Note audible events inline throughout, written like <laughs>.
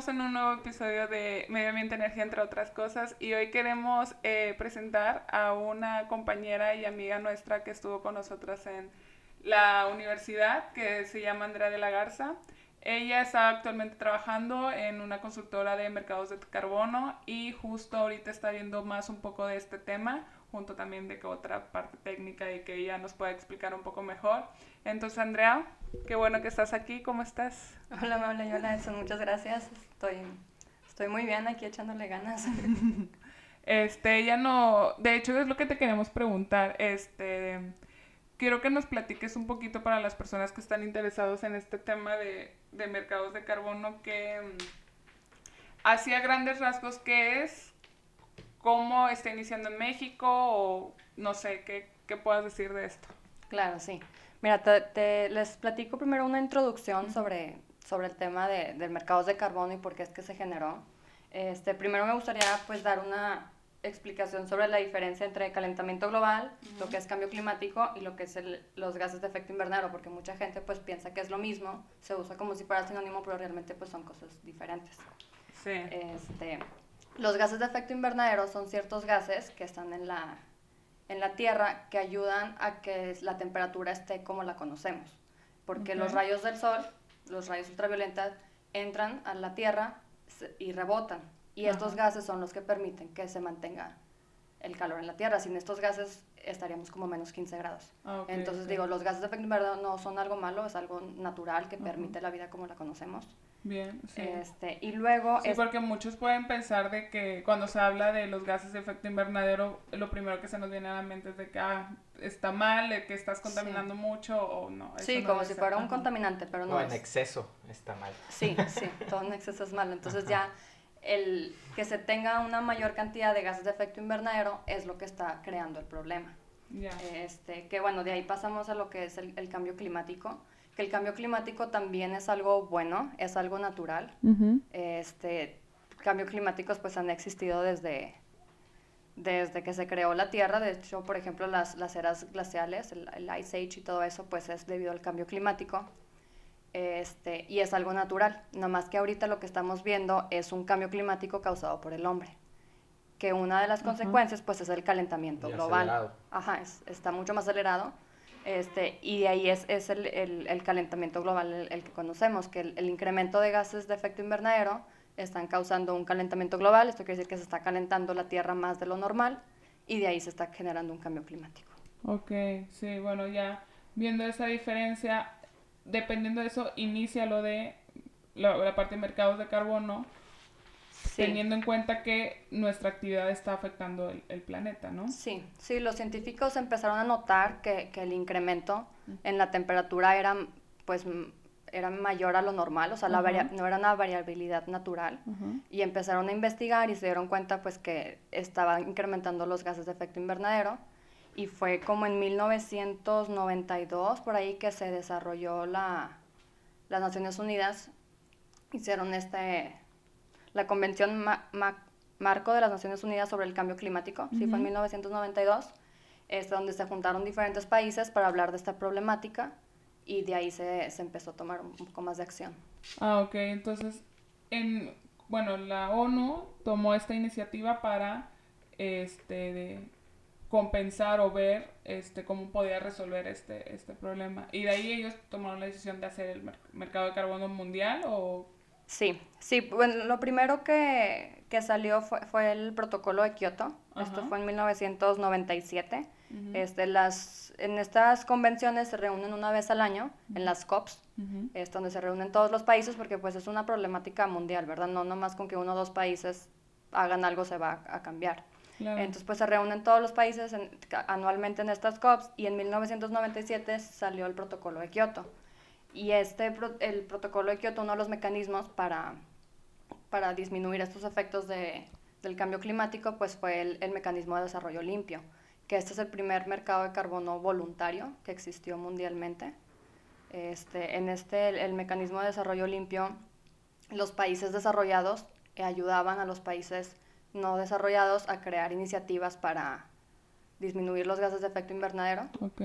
estamos en un nuevo episodio de Medio Ambiente Energía, entre otras cosas, y hoy queremos eh, presentar a una compañera y amiga nuestra que estuvo con nosotras en la universidad, que se llama Andrea de la Garza. Ella está actualmente trabajando en una consultora de mercados de carbono y justo ahorita está viendo más un poco de este tema, junto también de que otra parte técnica y que ella nos pueda explicar un poco mejor. Entonces, Andrea, qué bueno que estás aquí, ¿cómo estás? Hola, hola, hola, eso, muchas gracias. Estoy, estoy muy bien aquí echándole ganas. <laughs> Este, ella no, de hecho es lo que te queremos preguntar, este, quiero que nos platiques un poquito para las personas que están interesados en este tema de, de mercados de carbono, que mm, hacia grandes rasgos, ¿qué es? ¿Cómo está iniciando en México? O no sé, ¿qué, qué puedas decir de esto? Claro, sí. Mira, te, les platico primero una introducción sobre, sobre el tema de, del mercados de carbono y por qué es que se generó. Este, primero me gustaría pues dar una explicación sobre la diferencia entre calentamiento global, lo que es cambio climático y lo que es el, los gases de efecto invernadero, porque mucha gente pues piensa que es lo mismo, se usa como si fuera sinónimo, pero realmente pues son cosas diferentes. Sí. Este, los gases de efecto invernadero son ciertos gases que están en la, en la Tierra que ayudan a que la temperatura esté como la conocemos. Porque los rayos del sol, los rayos ultraviolentas, entran a la Tierra y rebotan. Y estos gases son los que permiten que se mantenga el calor en la Tierra. Sin estos gases estaríamos como menos 15 grados. Ah, Entonces digo, los gases de efecto invernadero no son algo malo, es algo natural que permite la vida como la conocemos. Bien, sí. Este, y luego... Sí, es- porque muchos pueden pensar de que cuando se habla de los gases de efecto invernadero, lo primero que se nos viene a la mente es de que ah, está mal, de que estás contaminando mucho o no. sí, no como si fuera un contaminante, pero no No, en es. exceso está mal. Sí, sí, todo en exceso es malo. Entonces Ajá. ya el que se tenga una mayor cantidad de gases de efecto invernadero es lo que está creando el problema. Ya. Este, que bueno, de ahí pasamos a lo que es el, el cambio climático, que el cambio climático también es algo bueno, es algo natural. Ujú. Este, cambio climáticos pues han existido desde, desde que se creó la Tierra. De hecho, por ejemplo, las, las eras glaciales, el, el Ice Age y todo eso, pues es debido al cambio climático. Este, y es algo natural. Nada más que ahorita lo que estamos viendo es un cambio climático causado por el hombre. Que una de las consecuencias pues es el calentamiento Y global. acelerado. Ajá, es- está mucho más acelerado. Este, y de ahí es, es el, el- el calentamiento global el, que conocemos, que el, incremento de gases de efecto invernadero están causando un calentamiento global. Esto quiere decir que se está calentando la Tierra más de lo normal y de ahí se está generando un cambio climático. Ok, sí, bueno, ya viendo esa diferencia, dependiendo de eso, inicia lo de la parte de mercados de carbono, Sí. teniendo en cuenta que nuestra actividad está afectando el, el planeta, ¿no? Sí, sí, los científicos empezaron a notar que, que el incremento en la temperatura era, pues, era mayor a lo normal, o sea, no era una variabilidad natural, y empezaron a investigar y se dieron cuenta, pues, que estaban incrementando los gases de efecto invernadero, y fue como en 1992, por ahí, que se desarrolló la, las Naciones Unidas, hicieron este, la Convención Ma- Ma- Marco de las Naciones Unidas sobre el Cambio Climático, sí, fue en Ujú. 1992, este, donde se juntaron diferentes países para hablar de esta problemática y de ahí se, se empezó a tomar un poco más de acción. Ah, ok, entonces, en, bueno, la ONU tomó esta iniciativa para, este, de compensar o ver, este, cómo podía resolver este, este problema. Y de ahí ellos tomaron la decisión de hacer el mer- mercado de carbono mundial o... Sí, sí, bueno, lo primero que, que salió fue, fue el protocolo de Kioto, esto fue en 1997. Ujú, Este, las, en estas convenciones se reúnen una vez al año, en las COPs, es donde se reúnen todos los países porque pues es una problemática mundial, ¿verdad? No nomás con que uno o dos países hagan algo se va a, a cambiar. Claro. Entonces pues se reúnen todos los países en- anualmente en estas COPs y en 1997 salió el protocolo de Kioto. Y este, el protocolo de Kioto, uno de los mecanismos para, para disminuir estos efectos de, del cambio climático, pues fue el, el mecanismo de desarrollo limpio, que este es el primer mercado de carbono voluntario que existió mundialmente. Este, en este, el, el mecanismo de desarrollo limpio, los países desarrollados ayudaban a los países no desarrollados a crear iniciativas para disminuir los gases de efecto invernadero Ok.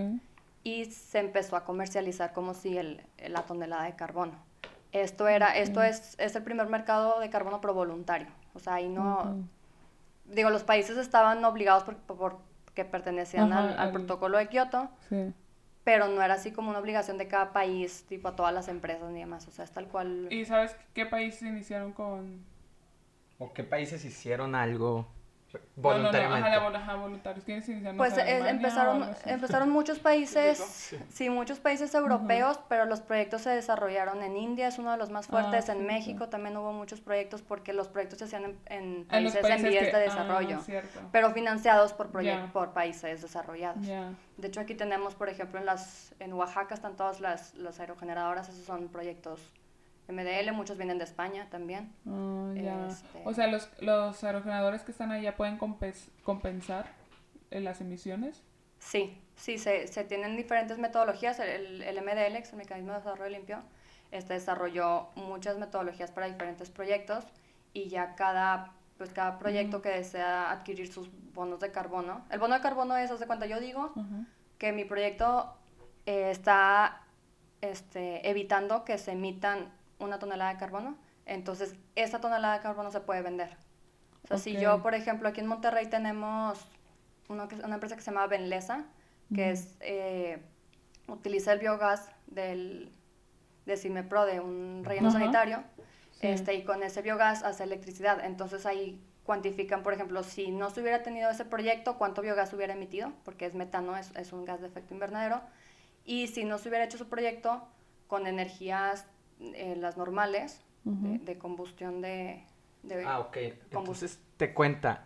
Y se empezó a comercializar como si el, la tonelada de carbono. Esto era, esto es, es el primer mercado de carbono pro voluntario. O sea, ahí no, digo, los países estaban obligados por, porque pertenecían al, al, protocolo de Kioto, sí. pero no era así como una obligación de cada país, tipo a todas las empresas ni demás. O sea, es tal cual. ¿Y sabes qué países iniciaron con...? ¿O qué países hicieron algo voluntariamente. No, no, no, ajá, voluntarios. Pues eh, empezaron, empezaron muchos países, sí. muchos países europeos, pero los proyectos se desarrollaron en India, es uno de los más fuertes, ah, en México también hubo muchos proyectos porque los proyectos se hacían en, países en, vías de ah, desarrollo, pero financiados por, por países desarrollados. De hecho, aquí tenemos, por ejemplo, en, las, en Oaxaca están todas las, las aerogeneradoras, esos son proyectos MDL, muchos vienen de España también. Ah, este, o sea, los, los aerogeneradores que están allá pueden compensar en las emisiones. Sí, sí, se, se tienen diferentes metodologías. El, el MDL, que es el Mecanismo de Desarrollo Limpio, este desarrolló muchas metodologías para diferentes proyectos y ya cada, pues cada proyecto que desea adquirir sus bonos de carbono. El bono de carbono es, hace cuenta, yo digo que mi proyecto eh, está este, evitando que se emitan una tonelada de carbono, entonces esa tonelada de carbono se puede vender. O sea, si yo, por ejemplo, aquí en Monterrey tenemos una, una empresa que se llama Benlesa, que es, eh, utiliza el biogás del, de Cimepro, de un relleno sanitario, este, y con ese biogás hace electricidad. Entonces ahí cuantifican, por ejemplo, si no se hubiera tenido ese proyecto, cuánto biogás hubiera emitido, porque es metano, es, es un gas de efecto invernadero, y si no se hubiera hecho su proyecto con energías eh, las normales de, combustión de, Ah, ok. Entonces te cuenta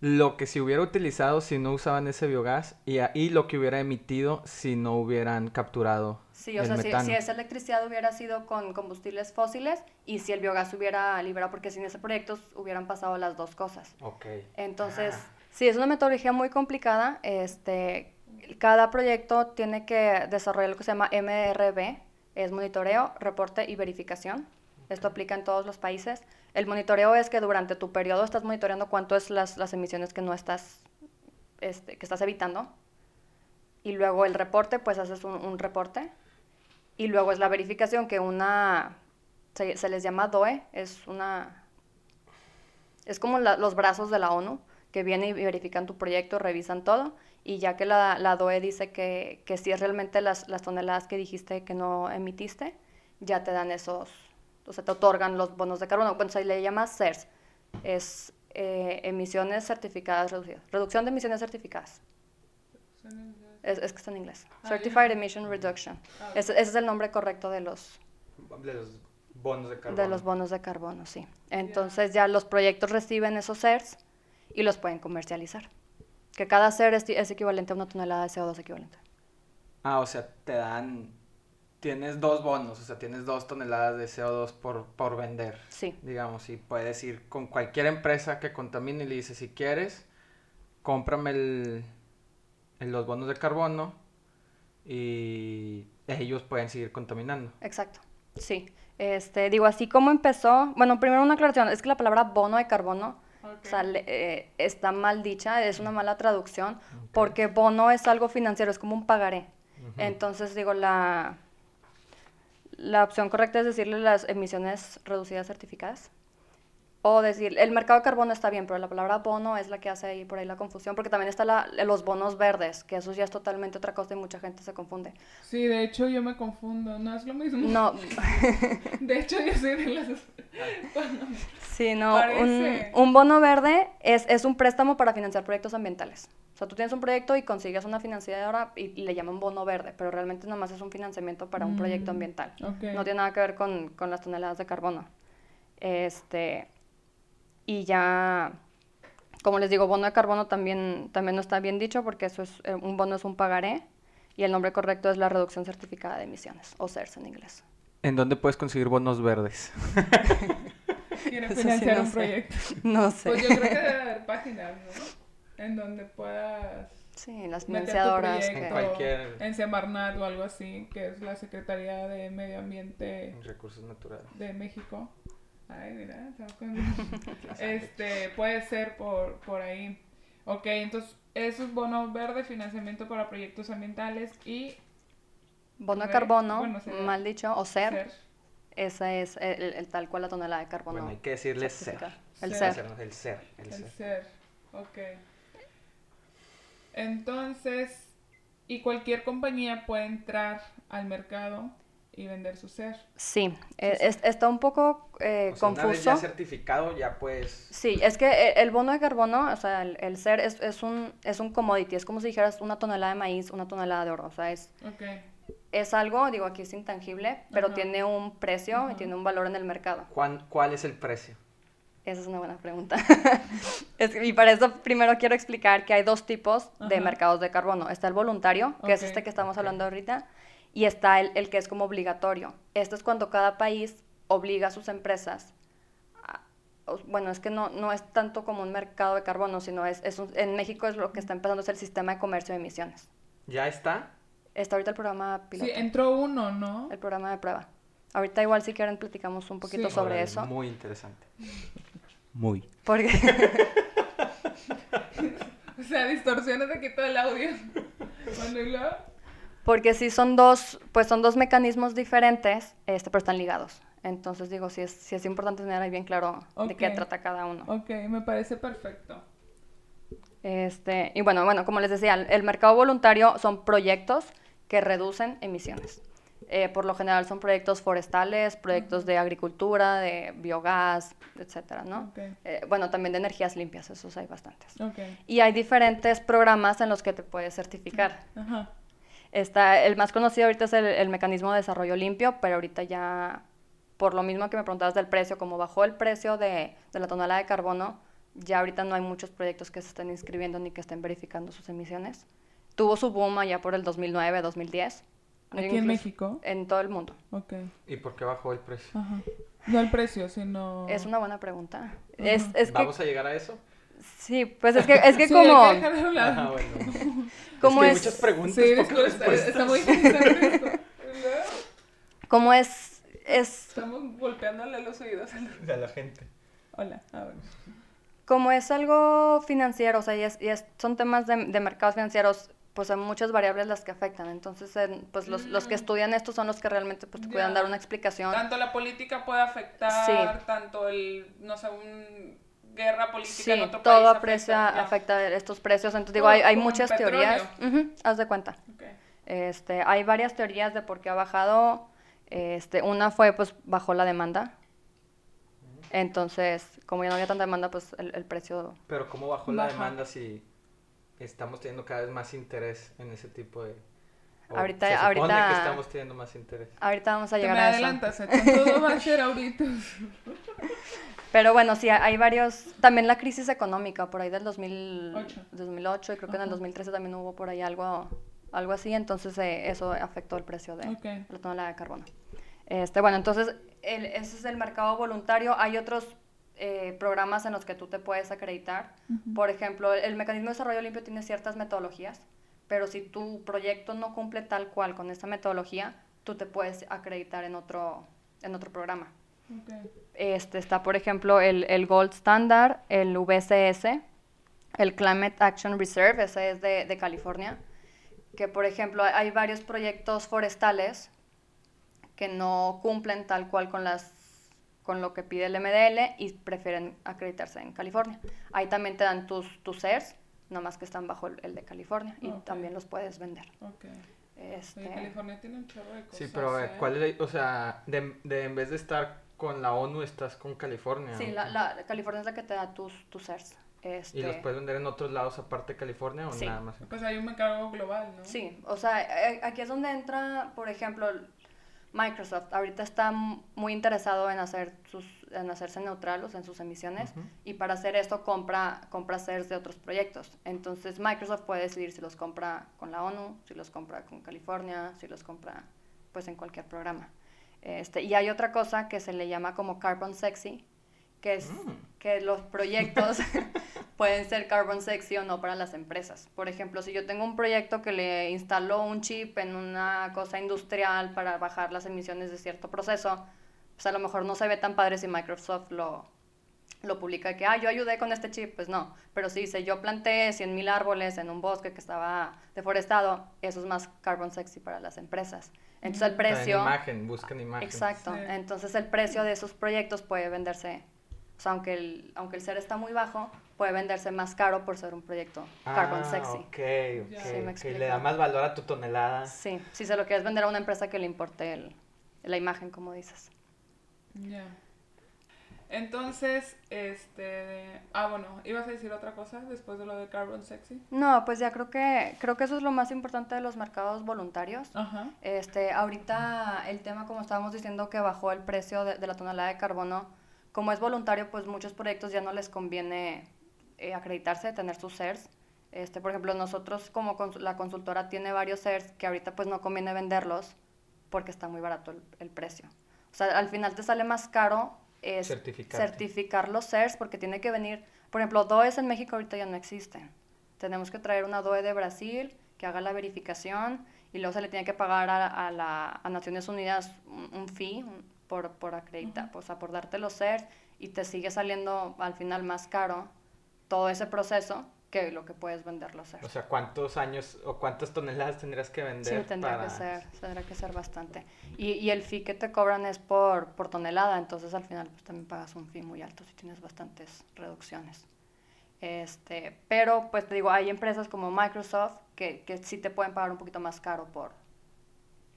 lo que se hubiera utilizado si no usaban ese biogás y, ahí lo que hubiera emitido si no hubieran capturado. Sí, o sea, si, esa electricidad hubiera sido con combustibles fósiles y si el biogás hubiera liberado, porque sin ese proyecto hubieran pasado las dos cosas. Ok. Entonces, ah. sí, es una metodología muy complicada. Este, cada proyecto tiene que desarrollar lo que se llama MRB, es monitoreo, reporte y verificación. Esto aplica en todos los países. El monitoreo es que durante tu periodo estás monitoreando cuánto es las, las emisiones que no estás, este, que estás evitando. Y luego el reporte, pues haces un, reporte. Y luego es la verificación, que una, se les llama DOE, es una, es como los brazos de la ONU, que vienen y verifican tu proyecto, revisan todo y ya que la, la DOE dice que, que si es realmente las, las, toneladas que dijiste que no emitiste, ya te dan esos, o sea, te otorgan los bonos de carbono. Bueno, se le llama CERS, es eh, emisiones certificadas reducidas, reducción de emisiones certificadas. Es, es que está en inglés. Ah, Certified Emission Reduction. Ah, ese, es el nombre correcto de los, de los bonos de carbono. De los bonos de carbono, sí. Entonces ya los proyectos reciben esos CERS y los pueden comercializar que cada ser es, equivalente a una tonelada de CO2 equivalente. Ah, o sea, te dan, tienes dos bonos, o sea, tienes dos toneladas de CO2 por, por vender. Sí. Digamos, y puedes ir con cualquier empresa que contamine y le dices, si quieres, cómprame el, los bonos de carbono y ellos pueden seguir contaminando. Exacto, sí. Este, digo, así como empezó, bueno, primero una aclaración, es que la palabra bono de carbono o sea, eh, está mal dicha, es una mala traducción, porque bono es algo financiero, es como un pagaré. Entonces, digo, la, la opción correcta es decirle las emisiones reducidas certificadas. O decir, el mercado de carbono está bien, pero la palabra bono es la que hace ahí por ahí la confusión, porque también está la, los bonos verdes, que eso ya es totalmente otra cosa y mucha gente se confunde. Sí, de hecho yo me confundo, no es lo mismo. No. <laughs> de hecho yo soy de las... sí, no, un, un, bono verde es, es un préstamo para financiar proyectos ambientales. O sea, tú tienes un proyecto y consigues una financiadora y, le llaman bono verde, pero realmente nomás es un financiamiento para un proyecto mm, ambiental. No tiene nada que ver con, con las toneladas de carbono. Este, y ya, como les digo, bono de carbono también, también no está bien dicho porque eso es, eh, un bono es un pagaré y el nombre correcto es la reducción certificada de emisiones, o CERS en inglés. ¿En dónde puedes conseguir bonos verdes? <laughs> Quiere financiar un proyecto. <laughs> No sé. Pues yo creo que debe haber páginas, ¿no? En donde puedas... Sí, las financiadoras. En cualquier... En Semarnat o algo así, que es la Secretaría de Medio Ambiente... Recursos Naturales. De México. Ay, mira, <laughs> este, puede ser por, por ahí. Ok, entonces, esos bonos verdes, financiamiento para proyectos ambientales y... Bono de carbono, mal dicho, o SER. Esa es el, el tal cual la tonelada de carbono. Bueno, hay que decirle ser. El Ser. ser. El ser. El El ser. ser. Ok. Entonces, y cualquier compañía puede entrar al mercado y vender su ser. Sí, eh, es- está un poco eh, O sea, una vez confuso. ya certificado, ya pues... Sí, es que e- el bono de carbono, o sea, el, el ser es, es, un, es un commodity, es como si dijeras una tonelada de maíz, una tonelada de oro, o sea, es, Ok. es algo, digo, aquí es intangible, pero Ajá. tiene un precio Ajá. y tiene un valor en el mercado. ¿Cuán- ¿Cuál es el precio? Esa es una buena pregunta. <laughs> Es y para eso primero quiero explicar que hay dos tipos de Ajá. mercados de carbono. Está el voluntario, que es Ok. este que estamos Ok. hablando ahorita, y está el, el que es como obligatorio. Este es cuando cada país obliga a sus empresas. a- o- bueno, es que no, no es tanto como un mercado de carbono, sino es, es un- en México es lo que está empezando es el sistema de comercio de emisiones. ¿Ya está? Está ahorita el programa piloto, Sí, entró uno, ¿no? el programa de prueba. Ahorita igual si quieren platicamos un poquito Sí. sobre Órale, eso. Muy interesante. Muy. Porque <laughs> O sea, distorsiones de aquí todo el audio. Bueno, y luego, Porque sí son dos, pues son dos mecanismos diferentes, este, pero están ligados. Entonces digo, sí es, sí es importante tener ahí bien claro de qué trata cada uno. Ok, me parece perfecto. Este, y bueno, bueno, como les decía, el, mercado voluntario son proyectos que reducen emisiones. Eh, por lo general son proyectos forestales, proyectos de agricultura, de biogás, etcétera, ¿no? Ok. Eh, bueno, también de energías limpias, esos hay bastantes. Ok. Y hay diferentes programas en los que te puedes certificar. Ajá. Está, el más conocido ahorita es el, el mecanismo de desarrollo limpio, pero ahorita ya, por lo mismo que me preguntabas del precio, como bajó el precio de, de la tonelada de carbono, ya ahorita no hay muchos proyectos que se estén inscribiendo ni que estén verificando sus emisiones. Tuvo su boom allá por el 2009, 2010. ¿Aquí en Incluso México? En todo el mundo. Ok. ¿Y por qué bajó el precio? Ajá. No el precio, sino... Es una buena pregunta. Es, es que, ¿Vamos a llegar a eso? Sí, pues es que, es que Sí, como, hay que. Ajá, bueno. <laughs> como es que hay es, muchas preguntas, Sí, está, muy interesante esto. Y luego, como es, es Estamos golpeándole los oídos a la gente. Hola, a ver. Como es algo financiero, o sea, y, es- y es- son temas de, de mercados financieros, pues hay muchas variables las que afectan. Entonces, en- pues los, los que Mm. estudian esto son los que realmente pues, te pueden dar una explicación. Tanto la política puede afectar, Sí. tanto el, no sé, un guerra política Sí, en otro todo país aprecia, afecta. afecta estos precios. Entonces, digo, hay, hay muchas teorías. Ujú, haz de cuenta. Ok. Este, hay varias teorías de por qué ha bajado. Este, una fue, pues, bajó la demanda. Entonces, como ya no había tanta demanda, pues el, el precio Pero ¿cómo bajó la Baja. demanda si estamos teniendo cada vez más interés en ese tipo de... o Ahorita- se ahorita- que estamos teniendo más interés. Ahorita vamos a Te llegar me a eso. adelantas, todo va a ser ahorita. <laughs> Pero bueno, sí, hay varios. También la crisis económica, por ahí del 2000, Ocho. 2008, y creo que en el Ajá. 2013 también hubo por ahí algo, algo así. Entonces, eh, eso afectó el precio de Ok. la tonelada de carbono. Este, bueno, entonces, el- ese es el mercado voluntario. Hay otros eh, programas en los que tú te puedes acreditar. Por ejemplo, el mecanismo de desarrollo limpio tiene ciertas metodologías, pero si tu proyecto no cumple tal cual con esta metodología, tú te puedes acreditar en otro, en otro programa. Ok. Este, está, por ejemplo, el, el Gold Standard, el VCS, el Climate Action Reserve, ese es de, de California, que, por ejemplo, hay- varios proyectos forestales que no cumplen tal cual con las con lo que pide el MDL y prefieren acreditarse en California. Ahí también te dan tus, tus CERS, nomás que están bajo el, el de California y Ok. también los puedes vender. Ok. Este, Oye, California tiene un chorro de cosas. Sí, pero ¿eh? ¿cuál es la- O sea, de, de en vez de estar con la ONU, estás con California. sí, ¿o la, la- California es la que te da tus, tus CERS. Este, ¿Y los puedes vender en otros lados aparte de California o Sí. nada más? Pues hay un mercado global, ¿no? Sí, o sea, eh, aquí es donde entra, por ejemplo, Microsoft. Ahorita está muy interesado en hacer sus, en hacerse neutralos en sus emisiones y para hacer esto compra, compra shares de otros proyectos. Entonces Microsoft puede decidir si los compra con la ONU, si los compra con California, si los compra pues en cualquier programa. Este, y hay otra cosa que se le llama como carbon sexy, que es Mm. que los proyectos <laughs> pueden ser carbon sexy o no para las empresas. Por ejemplo, si yo tengo un proyecto que le instaló un chip en una cosa industrial para bajar las emisiones de cierto proceso, pues a lo mejor no se ve tan padre si Microsoft lo, lo publica que, ah, yo ayudé con este chip, pues no. Pero si dice, yo planté 100.000 árboles en un bosque que estaba deforestado, eso es más carbon sexy para las empresas. Entonces el precio... imagen, buscan imagen. Exacto. Sí. Entonces el precio de esos proyectos puede venderse, o sea, aunque el, aunque el ser está muy bajo, puede venderse más caro por ser un proyecto carbon Ah, sexy. Ok, ok. Sí, me. Le da más valor a tu tonelada. Sí, si se lo quieres vender a una empresa que le importe el- la imagen, como dices. Ya. Entonces, este... Ah, bueno, ¿ibas a decir otra cosa después de lo de Carbon Sexy? No, pues ya creo que creo que eso es lo más importante de los mercados voluntarios. Ajá. Este, ahorita el tema, como estábamos diciendo, que bajó el precio de, de la tonelada de carbono, como es voluntario, pues muchos proyectos ya no les conviene eh, acreditarse, tener sus CERS. Este, por ejemplo, nosotros como cons- la consultora tiene varios CERS que ahorita pues no conviene venderlos porque está muy barato el, el precio. O sea, al final te sale más caro es certificar los CERS porque tiene que venir, por ejemplo, DOEs en México ahorita ya no existen. Tenemos que traer una DOE de Brasil que haga la verificación y luego se le tiene que pagar a, a la, a Naciones Unidas un, un fee un- por, por acreditar, o sea, por darte los CERS y te sigue saliendo al final más caro todo ese proceso que lo que puedes vender los CERS. O sea, ¿cuántos años o cuántas toneladas tendrías que Sí, vender tendría para... que ser, tendrá que ser bastante. Y, y el fee que te cobran es por, por tonelada, entonces al final pues también pagas un fee muy alto si tienes bastantes reducciones. Este, pero pues te digo, hay empresas como Microsoft que, que sí te pueden pagar un poquito más caro por,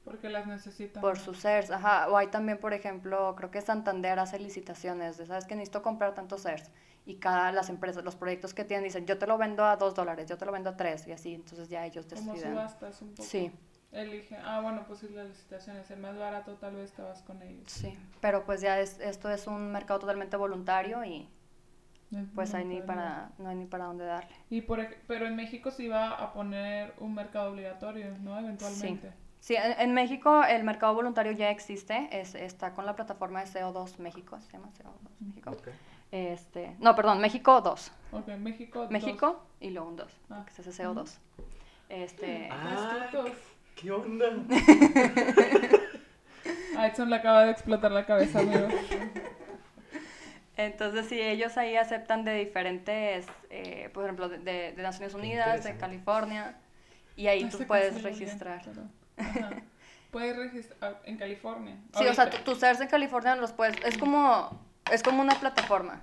Porque las necesitan. por sus CERS, ajá. O hay también, por ejemplo, creo que Santander hace licitaciones de, ¿sabes que Necesito comprar tantos CERS. Y cada, las empresas, los proyectos que tienen dicen, yo te lo vendo a dos dólares, yo te lo vendo a tres, y así, entonces ya ellos Como deciden. subastas un poco. Sí. Elige. Ah, bueno, pues si las licitaciones, el más barato tal vez te vas con ellos. Sí, pero pues ya es, esto es un mercado totalmente voluntario y pues hay ni para, no hay ni para dónde darle. Y por, pero en México se iba a poner un mercado obligatorio, ¿no? Eventualmente. Sí, en, en México el mercado voluntario ya existe, es, está con la plataforma de CO2 México, se llama CO2 México. Ok. Este, no, perdón, México 2. Ok, México. dos. México y luego un 2, Ah. que es ese CO2. Este, Ah, Dos. ¿Qué onda? A <laughs> Edson le acaba de explotar la cabeza, amigo. Entonces, sí, ellos ahí aceptan de diferentes, eh, por ejemplo, de, de- de Naciones Unidas, de. California, y ahí Este tú puedes registrar. pero-. Puedes registrar en California. Sí, o sea, tus CERS en California los puedes, es como, es como una plataforma.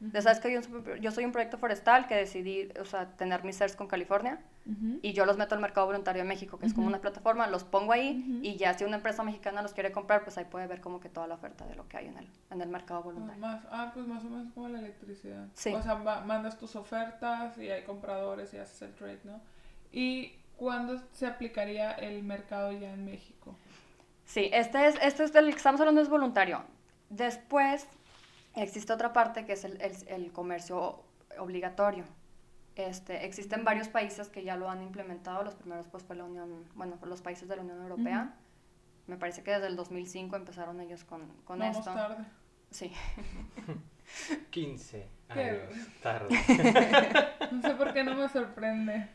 Ya sabes que yo, yo soy un proyecto forestal que decidí, o sea, tener mis CERS con California y yo los meto al mercado voluntario de México, que es como una plataforma, los pongo ahí y ya si una empresa mexicana los quiere comprar, pues ahí puede ver como que toda la oferta de lo que hay en el, en el mercado Ah, voluntario. Más, ah, pues más o menos como la electricidad. Sí. O sea, mandas tus ofertas y hay compradores y haces el trade, ¿no? ¿Y cuándo se aplicaría el mercado ya en México? Sí, este es, este es del que estamos hablando es voluntario. Después existe otra parte que es el, el- el comercio obligatorio. Este, existen varios países que ya lo han implementado. Los primeros pues fue la Unión, bueno, los países de la Unión Europea. Me parece que desde el 2005 empezaron ellos con, con Vamos esto. tarde. Sí. <laughs> 15 ¿Qué? años <laughs> tarde. No sé por qué no me sorprende.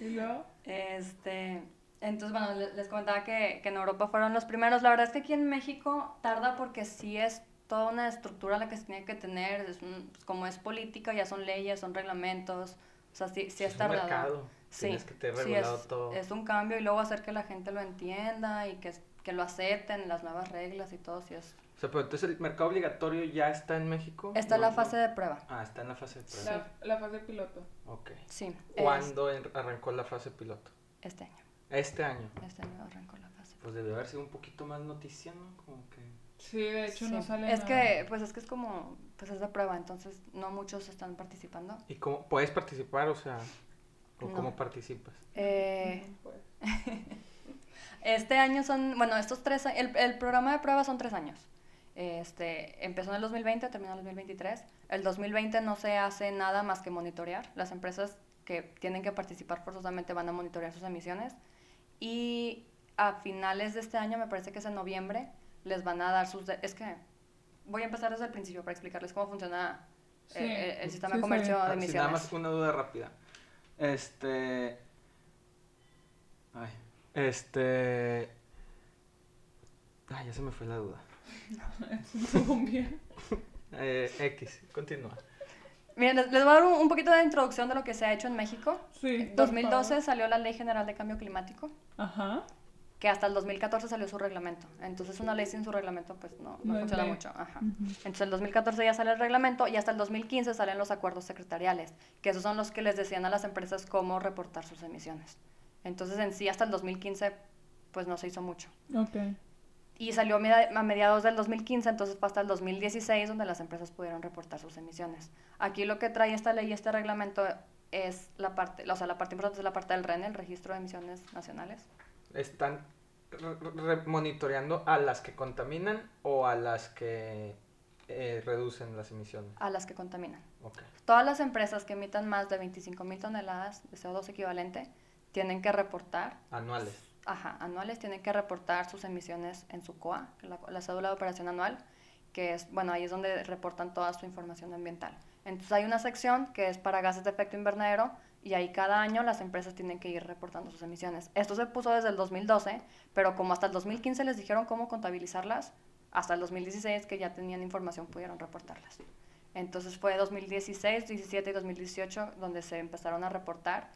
¿Y luego? Este, entonces, bueno, le- les comentaba que, que en Europa fueron los primeros. La verdad es que aquí en México tarda porque sí es toda una estructura la que se tiene que tener. Es un- pues, como es política, ya son leyes, son reglamentos. O sea, sí, sí es un tardado. mercado. Sí, Tienes que tener sí, regulado es, todo. es un cambio y luego hacer que la gente lo entienda y que, que lo acepten, las nuevas reglas y todo. Sí es. O sea, pero entonces el mercado obligatorio ya está en México. Esta es No, la no. fase de prueba. Ah, está en la fase de prueba. La, la fase piloto. Ok. Sí. es ¿Cuándo en- arrancó la fase piloto? este año. Este año. Este año arrancó la fase. Pues debe haber sido un poquito más noticia, ¿no? Como que... Sí, de hecho no Sí. sale Es nada. que, pues es que es como, pues es de prueba, entonces no muchos están participando. ¿Y cómo puedes participar? O sea, ¿o No. ¿cómo participas? Eh, <laughs> este año son, bueno, estos tres, el, el programa de prueba son tres años. Este, empezó en el 2020, terminó en el 2023. El 2020 no se hace nada más que monitorear. Las empresas que tienen que participar forzosamente van a monitorear sus emisiones. Y a finales de este año, me parece que es en noviembre, les van a dar sus... de- es que voy a empezar desde el principio para explicarles cómo funciona eh, Sí. el, el sistema Sí, de comercio sí. de Ah, sí, emisiones. nada más una duda rápida. Este... Ay, este... Ay, ya se me fue la duda. <laughs> Eh, X, continúa. Miren, les, les voy a dar un, un poquito de introducción de lo que se ha hecho en México. Sí. En por 2012 favor. salió la Ley General de Cambio Climático, Ajá. Que hasta el 2014 salió su reglamento. Entonces una ley sin su reglamento pues no, no funciona ley. mucho. Ajá. Entonces en el 2014 ya sale el reglamento y hasta el 2015 salen los acuerdos secretariales, que esos son los que les decían a las empresas cómo reportar sus emisiones. Entonces en sí hasta el 2015 pues no se hizo mucho. Ok. Y salió a media- a mediados del 2015, entonces fue hasta el 2016 donde las empresas pudieron reportar sus emisiones. Aquí lo que trae esta ley y este reglamento es la parte, o sea, la parte importante es la parte del REN, el Registro de Emisiones Nacionales. ¿Están monitoreando a las que contaminan o a las que eh, reducen las emisiones? a las que contaminan. Ok. Todas las empresas que emitan más de 25 mil toneladas de CO2 equivalente tienen que reportar, Anuales. ajá, anuales, tienen que reportar sus emisiones en su COA, la, la cédula de operación anual, que es, bueno, ahí es donde reportan toda su información ambiental. Entonces hay una sección que es para gases de efecto invernadero y ahí cada año las empresas tienen que ir reportando sus emisiones. Esto se puso desde el 2012, pero como hasta el 2015 les dijeron cómo contabilizarlas, hasta el 2016 que ya tenían información pudieron reportarlas. Entonces fue 2016, 17 y 2018 donde se empezaron a reportar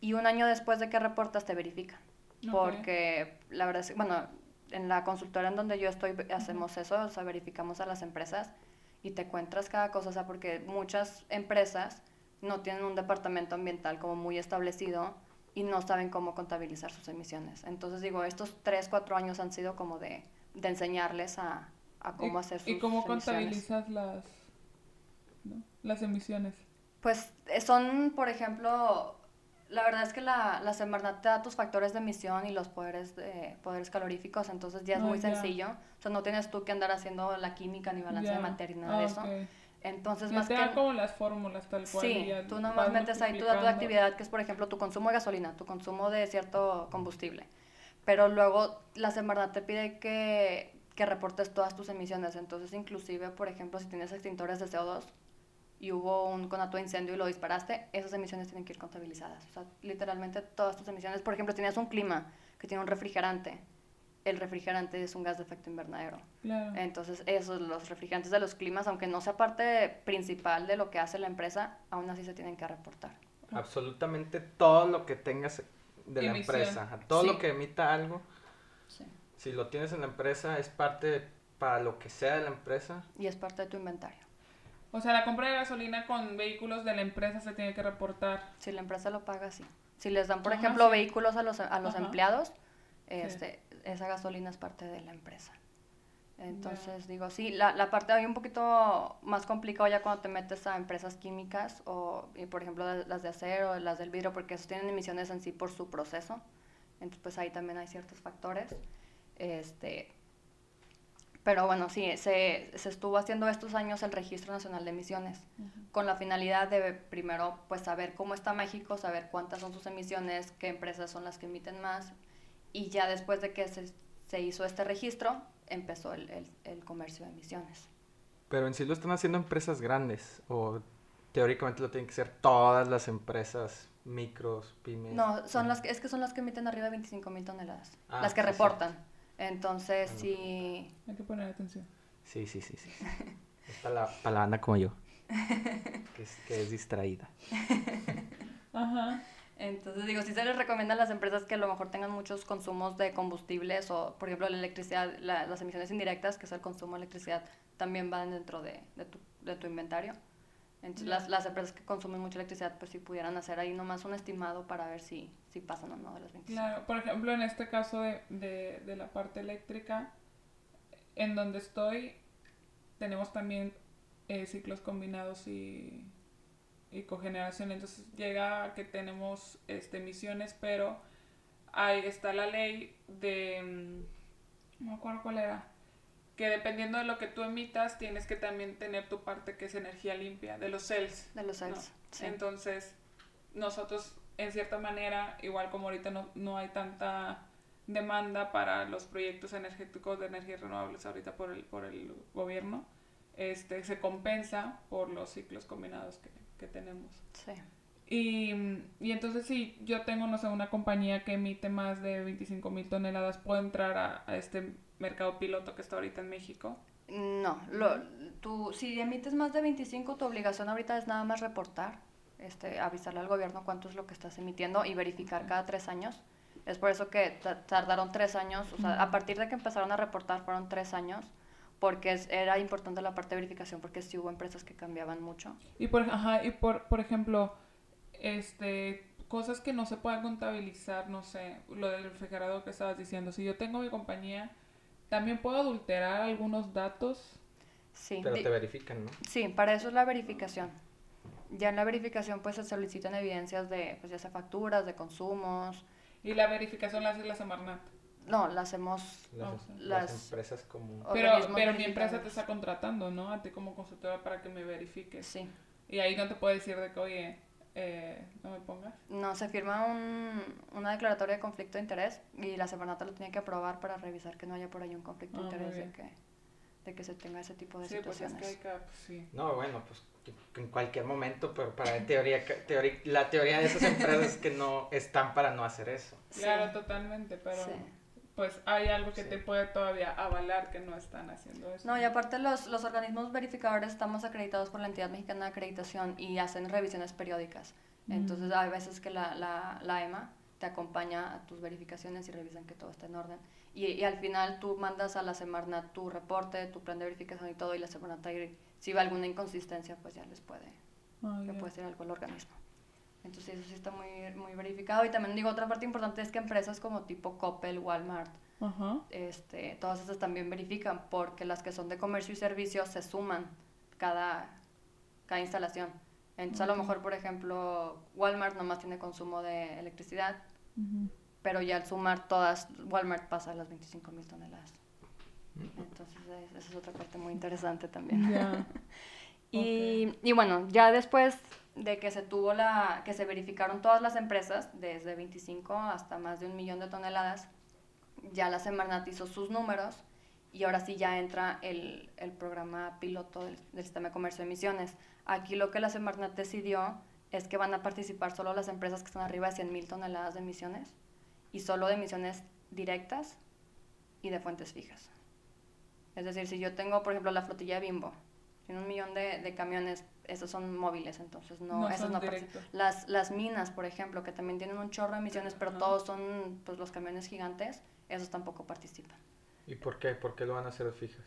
y un año después de que reportas te verifican. Ok. Porque la verdad es que, bueno, en la consultora en donde yo estoy hacemos eso, o sea, verificamos a las empresas y te encuentras cada cosa, o sea, porque muchas empresas no tienen un departamento ambiental como muy establecido y no saben cómo contabilizar sus emisiones. Entonces digo, estos 3, 4 años han sido como de, de enseñarles a, a cómo ¿Y- hacer sus ¿Y cómo emisiones. contabilizas las, no? las emisiones? Pues eh, son, por ejemplo, la verdad es que la, la Semarnat te da tus factores de emisión y los poderes, de, poderes caloríficos, entonces ya es Ah, muy sencillo. O sea, no tienes tú que andar haciendo la química ni balance de materia ni nada Ah, de eso. ok. Entonces, Ya más te que... dan como las fórmulas tal cual. Sí, ya tú nomás metes ahí tu dato de multiplicando. actividad, que es, por ejemplo, tu consumo de gasolina, tu consumo de cierto combustible. Pero luego la Semarnat te pide que, que reportes todas tus emisiones. Entonces, inclusive, por ejemplo, si tienes extintores de CO2 y hubo un conato de incendio y lo disparaste, esas emisiones tienen que ir contabilizadas. O sea, literalmente todas tus emisiones. Por ejemplo, si tienes un clima que tiene un refrigerante, el refrigerante es un gas de efecto invernadero. Claro. Entonces, esos, los refrigerantes de los climas, aunque no sea parte principal de lo que hace la empresa, aún así se tienen que reportar. Absolutamente todo lo que tengas de la empresa, todo Sí. lo que emita algo, Sí. si lo tienes en la empresa, es parte para lo que sea de la empresa. Y es parte de tu inventario. O sea, la compra de gasolina con vehículos de la empresa se tiene que reportar. Si la empresa lo paga, sí. Si les dan, por Ajá, ejemplo, sí. vehículos a los, a los Ajá. empleados, este, esa gasolina es parte de la empresa. Entonces, digo, sí, la, la parte hay un poquito más complicado ya cuando te metes a empresas químicas o, y, por ejemplo, de- las de acero, las del vidrio, porque esos tienen emisiones en sí por su proceso. Entonces, pues ahí también hay ciertos factores. Este, pero bueno, sí, se, se estuvo haciendo estos años el Registro Nacional de Emisiones con la finalidad de primero pues saber cómo está México, saber cuántas son sus emisiones, qué empresas son las que emiten más y ya después de que se, se hizo este registro empezó el, el- el comercio de emisiones. Pero en sí lo están haciendo empresas grandes o teóricamente lo tienen que hacer todas las empresas micros, pymes. No, son las que, es que son las que emiten arriba de 25 mil toneladas, Ah, las que sí, reportan. Entonces Ah, no. sí, Hay que poner atención. Sí, sí, sí, sí. Es para la, para la banda como yo. Que es, que es distraída. <laughs> Ajá. Entonces, digo, sí se les recomienda a las empresas que a lo mejor tengan muchos consumos de combustibles o, por ejemplo, la electricidad, la- las emisiones indirectas, que es el consumo de electricidad, también van dentro de, de tu, de tu inventario. Entonces, las, las empresas que consumen mucha electricidad, pues si pudieran hacer ahí nomás un estimado para ver si, si pasan o no de las 25. Claro, por ejemplo, en este caso de, de, de la parte eléctrica, en donde estoy, tenemos también eh, ciclos combinados y, y cogeneración. Entonces llega a que tenemos este, emisiones, pero ahí está la ley de... mm, No me acuerdo cuál era. Que dependiendo de lo que tú emitas, tienes que también tener tu parte que es energía limpia, de los cells. De los ¿no? cells, sí. Entonces, nosotros, en cierta manera, igual como ahorita no, no hay tanta demanda para los proyectos energéticos de energías renovables ahorita por el, por el gobierno, este, se compensa por los ciclos combinados que, que tenemos. Sí. Y, y entonces si yo tengo, no sé, una compañía que emite más de 25 mil toneladas, puedo entrar a, a este mercado piloto que está ahorita en México. No, lo, tú, si emites más de 25, tu obligación ahorita es nada más reportar, este, avisarle al gobierno cuánto es lo que estás emitiendo y verificar cada tres años. Es por eso que ta- tardaron tres años, o sea, a partir de que empezaron a reportar fueron tres años, porque es- era importante la parte de verificación, porque sí hubo empresas que cambiaban mucho. Y por, ajá, y por, por ejemplo, este, cosas que no se puedan contabilizar, no sé, lo del refrigerador que estabas diciendo. Si yo tengo mi compañía, también puedo adulterar algunos datos. Sí, Pero te verifican, ¿no? sí, para eso es la verificación. Ya en la verificación pues se solicitan evidencias de, pues ya sea facturas, de consumos. Y la verificación la hace la Semarnat. No, la hacemos Las, Ah, las las- empresas como... Pero, pero mi empresa te está contratando, ¿no? A ti como consultora para que me verifiques. Sí. Y ahí no te puedo decir de que, oye, eh, no me pongas. No, se firma un, una declaratoria de conflicto de interés y la Semarnata lo tiene que aprobar para revisar que no haya por ahí un conflicto de Ah, interés de que, de que se tenga ese tipo de Sí, pues es situaciones. que hay que, pues, sí. No, bueno, pues en cualquier momento, pero para teoría, teoría, la teoría de esas empresas es que no están para no hacer eso. Claro, Sí. totalmente, pero Sí. Pues hay algo que Sí. te puede todavía avalar que no están haciendo eso. No, y aparte los, los organismos verificadores estamos acreditados por la entidad mexicana de acreditación y hacen revisiones periódicas. Mm. Entonces hay veces que la, la, la EMA te acompaña a tus verificaciones y revisan que todo está en orden. Y, y al final tú mandas a la Semarnat tu reporte, tu plan de verificación y todo, y la Semarnat si ve alguna inconsistencia, pues ya les puede, Ah, le puede decir algo al organismo. Entonces eso sí está muy, muy verificado. Y también digo, otra parte importante es que empresas como tipo Coppel, Walmart, Ajá. este, todas esas también verifican porque las que son de comercio y servicios se suman cada, cada instalación. Entonces a lo mejor, por ejemplo, Walmart nomás tiene consumo de electricidad, Ujú. pero ya al sumar todas, Walmart pasa a las 25 mil toneladas. Entonces es- esa es otra parte muy interesante también. Ya. <laughs> Y, y bueno, ya después de que se tuvo la, que se verificaron todas las empresas, desde 25 hasta más de un millón de toneladas, ya la Semarnat hizo sus números y ahora sí ya entra el, el programa piloto del, del sistema de comercio de emisiones. Aquí lo que la Semarnat decidió es que van a participar solo las empresas que están arriba de 100 mil toneladas de emisiones y solo de emisiones directas y de fuentes fijas. Es decir, si yo tengo, por ejemplo, la flotilla de Bimbo, tiene un millón de, de camiones, esos son móviles, entonces no, No son no. Las, las minas, por ejemplo, que también tienen un chorro de emisiones, pero Ajá. todos son pues, los camiones gigantes, esos tampoco participan. ¿Y por qué? ¿Por qué lo van a hacer fijas?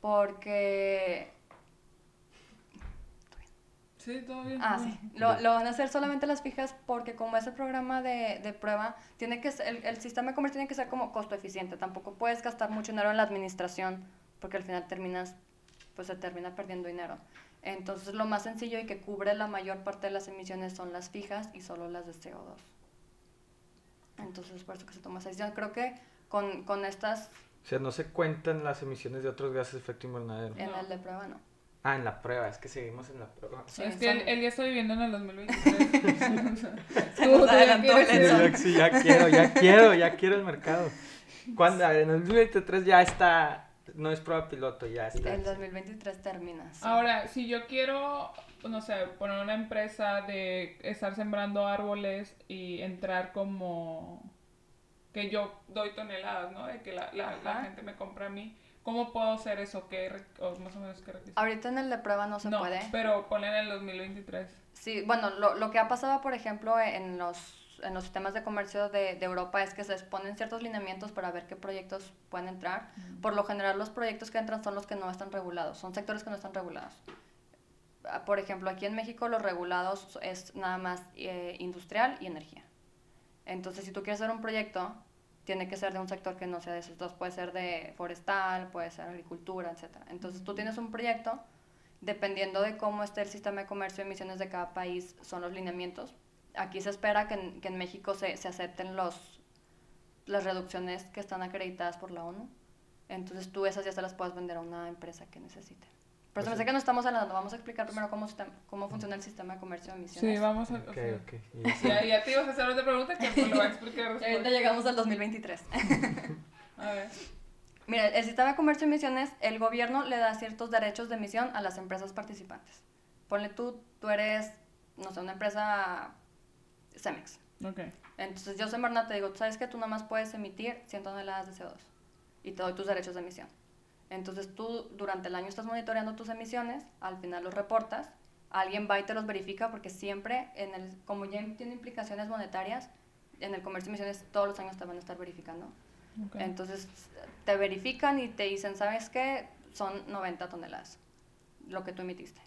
Porque... Sí, todo bien. Ah, sí. Lo, lo van a hacer solamente las fijas porque como es el programa de, de prueba, tiene que ser- el, el sistema de comercio tiene que ser como costo eficiente. Tampoco puedes gastar mucho dinero en la administración porque al final terminas, pues se termina perdiendo dinero. Entonces lo más sencillo y que cubre la mayor parte de las emisiones son las fijas y solo las de CO2. Entonces por eso que se toma esa decisión. Creo que con, con estas, O sea, no se cuentan las emisiones de otros gases de efecto invernadero. en No. el de prueba no. Ah, en la prueba, es que seguimos en la prueba. Sí, es que él, él ya está viviendo en el 2023. <laughs> <laughs> Se nos adelantó el. Sí, ya quiero, ya quiero, ya quiero el mercado. Cuando en el 2023 ya está, no es prueba piloto, ya está. El 2023 termina. sí. Ahora, si yo quiero, no sé, poner una empresa de estar sembrando árboles y entrar como que yo doy toneladas, ¿no? De que la, la, la gente me compra a mí. ¿Cómo puedo hacer eso? ¿Qué, o más o menos qué requisitos? Ahorita en el de prueba no se no, puede. pero ponle en el 2023. Sí, bueno, lo, lo que ha pasado, por ejemplo, en los, en los sistemas de comercio de, de Europa es que se exponen ciertos lineamientos para ver qué proyectos pueden entrar. Por lo general, los proyectos que entran son los que no están regulados, son sectores que no están regulados. Ah, Por ejemplo, aquí en México los regulados es nada más eh, industrial y energía. Entonces, si tú quieres hacer un proyecto, tiene que ser de un sector que no sea de esos dos. Puede ser de forestal, puede ser agricultura, etc. Entonces, tú tienes un proyecto, dependiendo de cómo esté el sistema de comercio de emisiones de cada país, son los lineamientos. Aquí se espera que en, que en México se, se acepten los, las reducciones que están acreditadas por la ONU. Entonces, tú esas ya se las puedes vender a una empresa que necesite. Pero Pues hace que no estamos hablando, vamos a explicar primero cómo, sistem- cómo funciona el sistema de comercio de emisiones. Sí, vamos a... Ok, o sea, ok. Y <laughs> así- Ya, ya te ibas a hacer otra pregunta que pues lo voy a explicar <laughs> Y ahorita llegamos al 2023. <laughs> A ver. Mira, el sistema de comercio de emisiones, el gobierno le da ciertos derechos de emisión a las empresas participantes. Ponle tú, tú eres, no sé, una empresa Cemex. Ok. Entonces yo, Semarnat, te digo, ¿tú sabes que tú nomás puedes emitir 100 toneladas de CO2? Y te doy tus derechos de emisión. Entonces tú durante el año estás monitoreando tus emisiones, al final los reportas, alguien va y te los verifica porque siempre, en el, como ya tiene implicaciones monetarias, en el comercio de emisiones todos los años te van a estar verificando. Ok. Entonces te verifican y te dicen, ¿sabes qué? Son 90 toneladas lo que tú emitiste.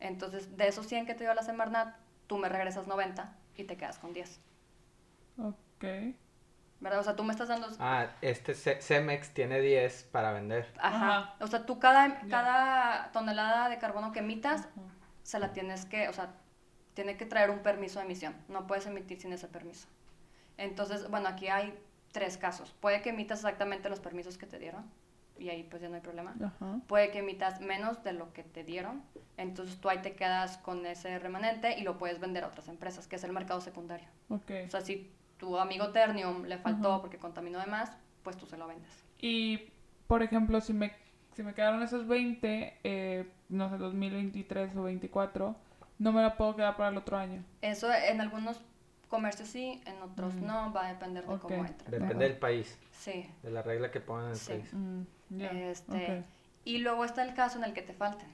Entonces de esos 100 que te dio la Semarnat, tú me regresas 90 y te quedas con 10. Ok. ¿Verdad? O sea, tú me estás dando... Ah, este Ce- Cemex tiene 10 para vender. Ajá. Ajá. O sea, tú cada, cada tonelada de carbono que emitas, Ajá. se la tienes que, o sea, tiene que traer un permiso de emisión. No puedes emitir sin ese permiso. Entonces, bueno, aquí hay tres casos. Puede que emitas exactamente los permisos que te dieron y ahí pues ya no hay problema. Ajá. Puede que emitas menos de lo que te dieron. Entonces tú ahí te quedas con ese remanente y lo puedes vender a otras empresas, que es el mercado secundario. Ok. O sea, si tu amigo Ternium le faltó Ajá. porque contaminó de más, pues tú se lo vendes. Y, por ejemplo, si me, si me quedaron esos 20, eh, no sé, 2023 o 24, no me la puedo quedar para el otro año. Eso en algunos comercios sí, en otros Mm. no, va a depender de Ok. cómo entre. Depende Ajá. del país, Sí. de la regla que pongan en el Sí. país. Mm, Este. Y luego está el caso en el que te falten.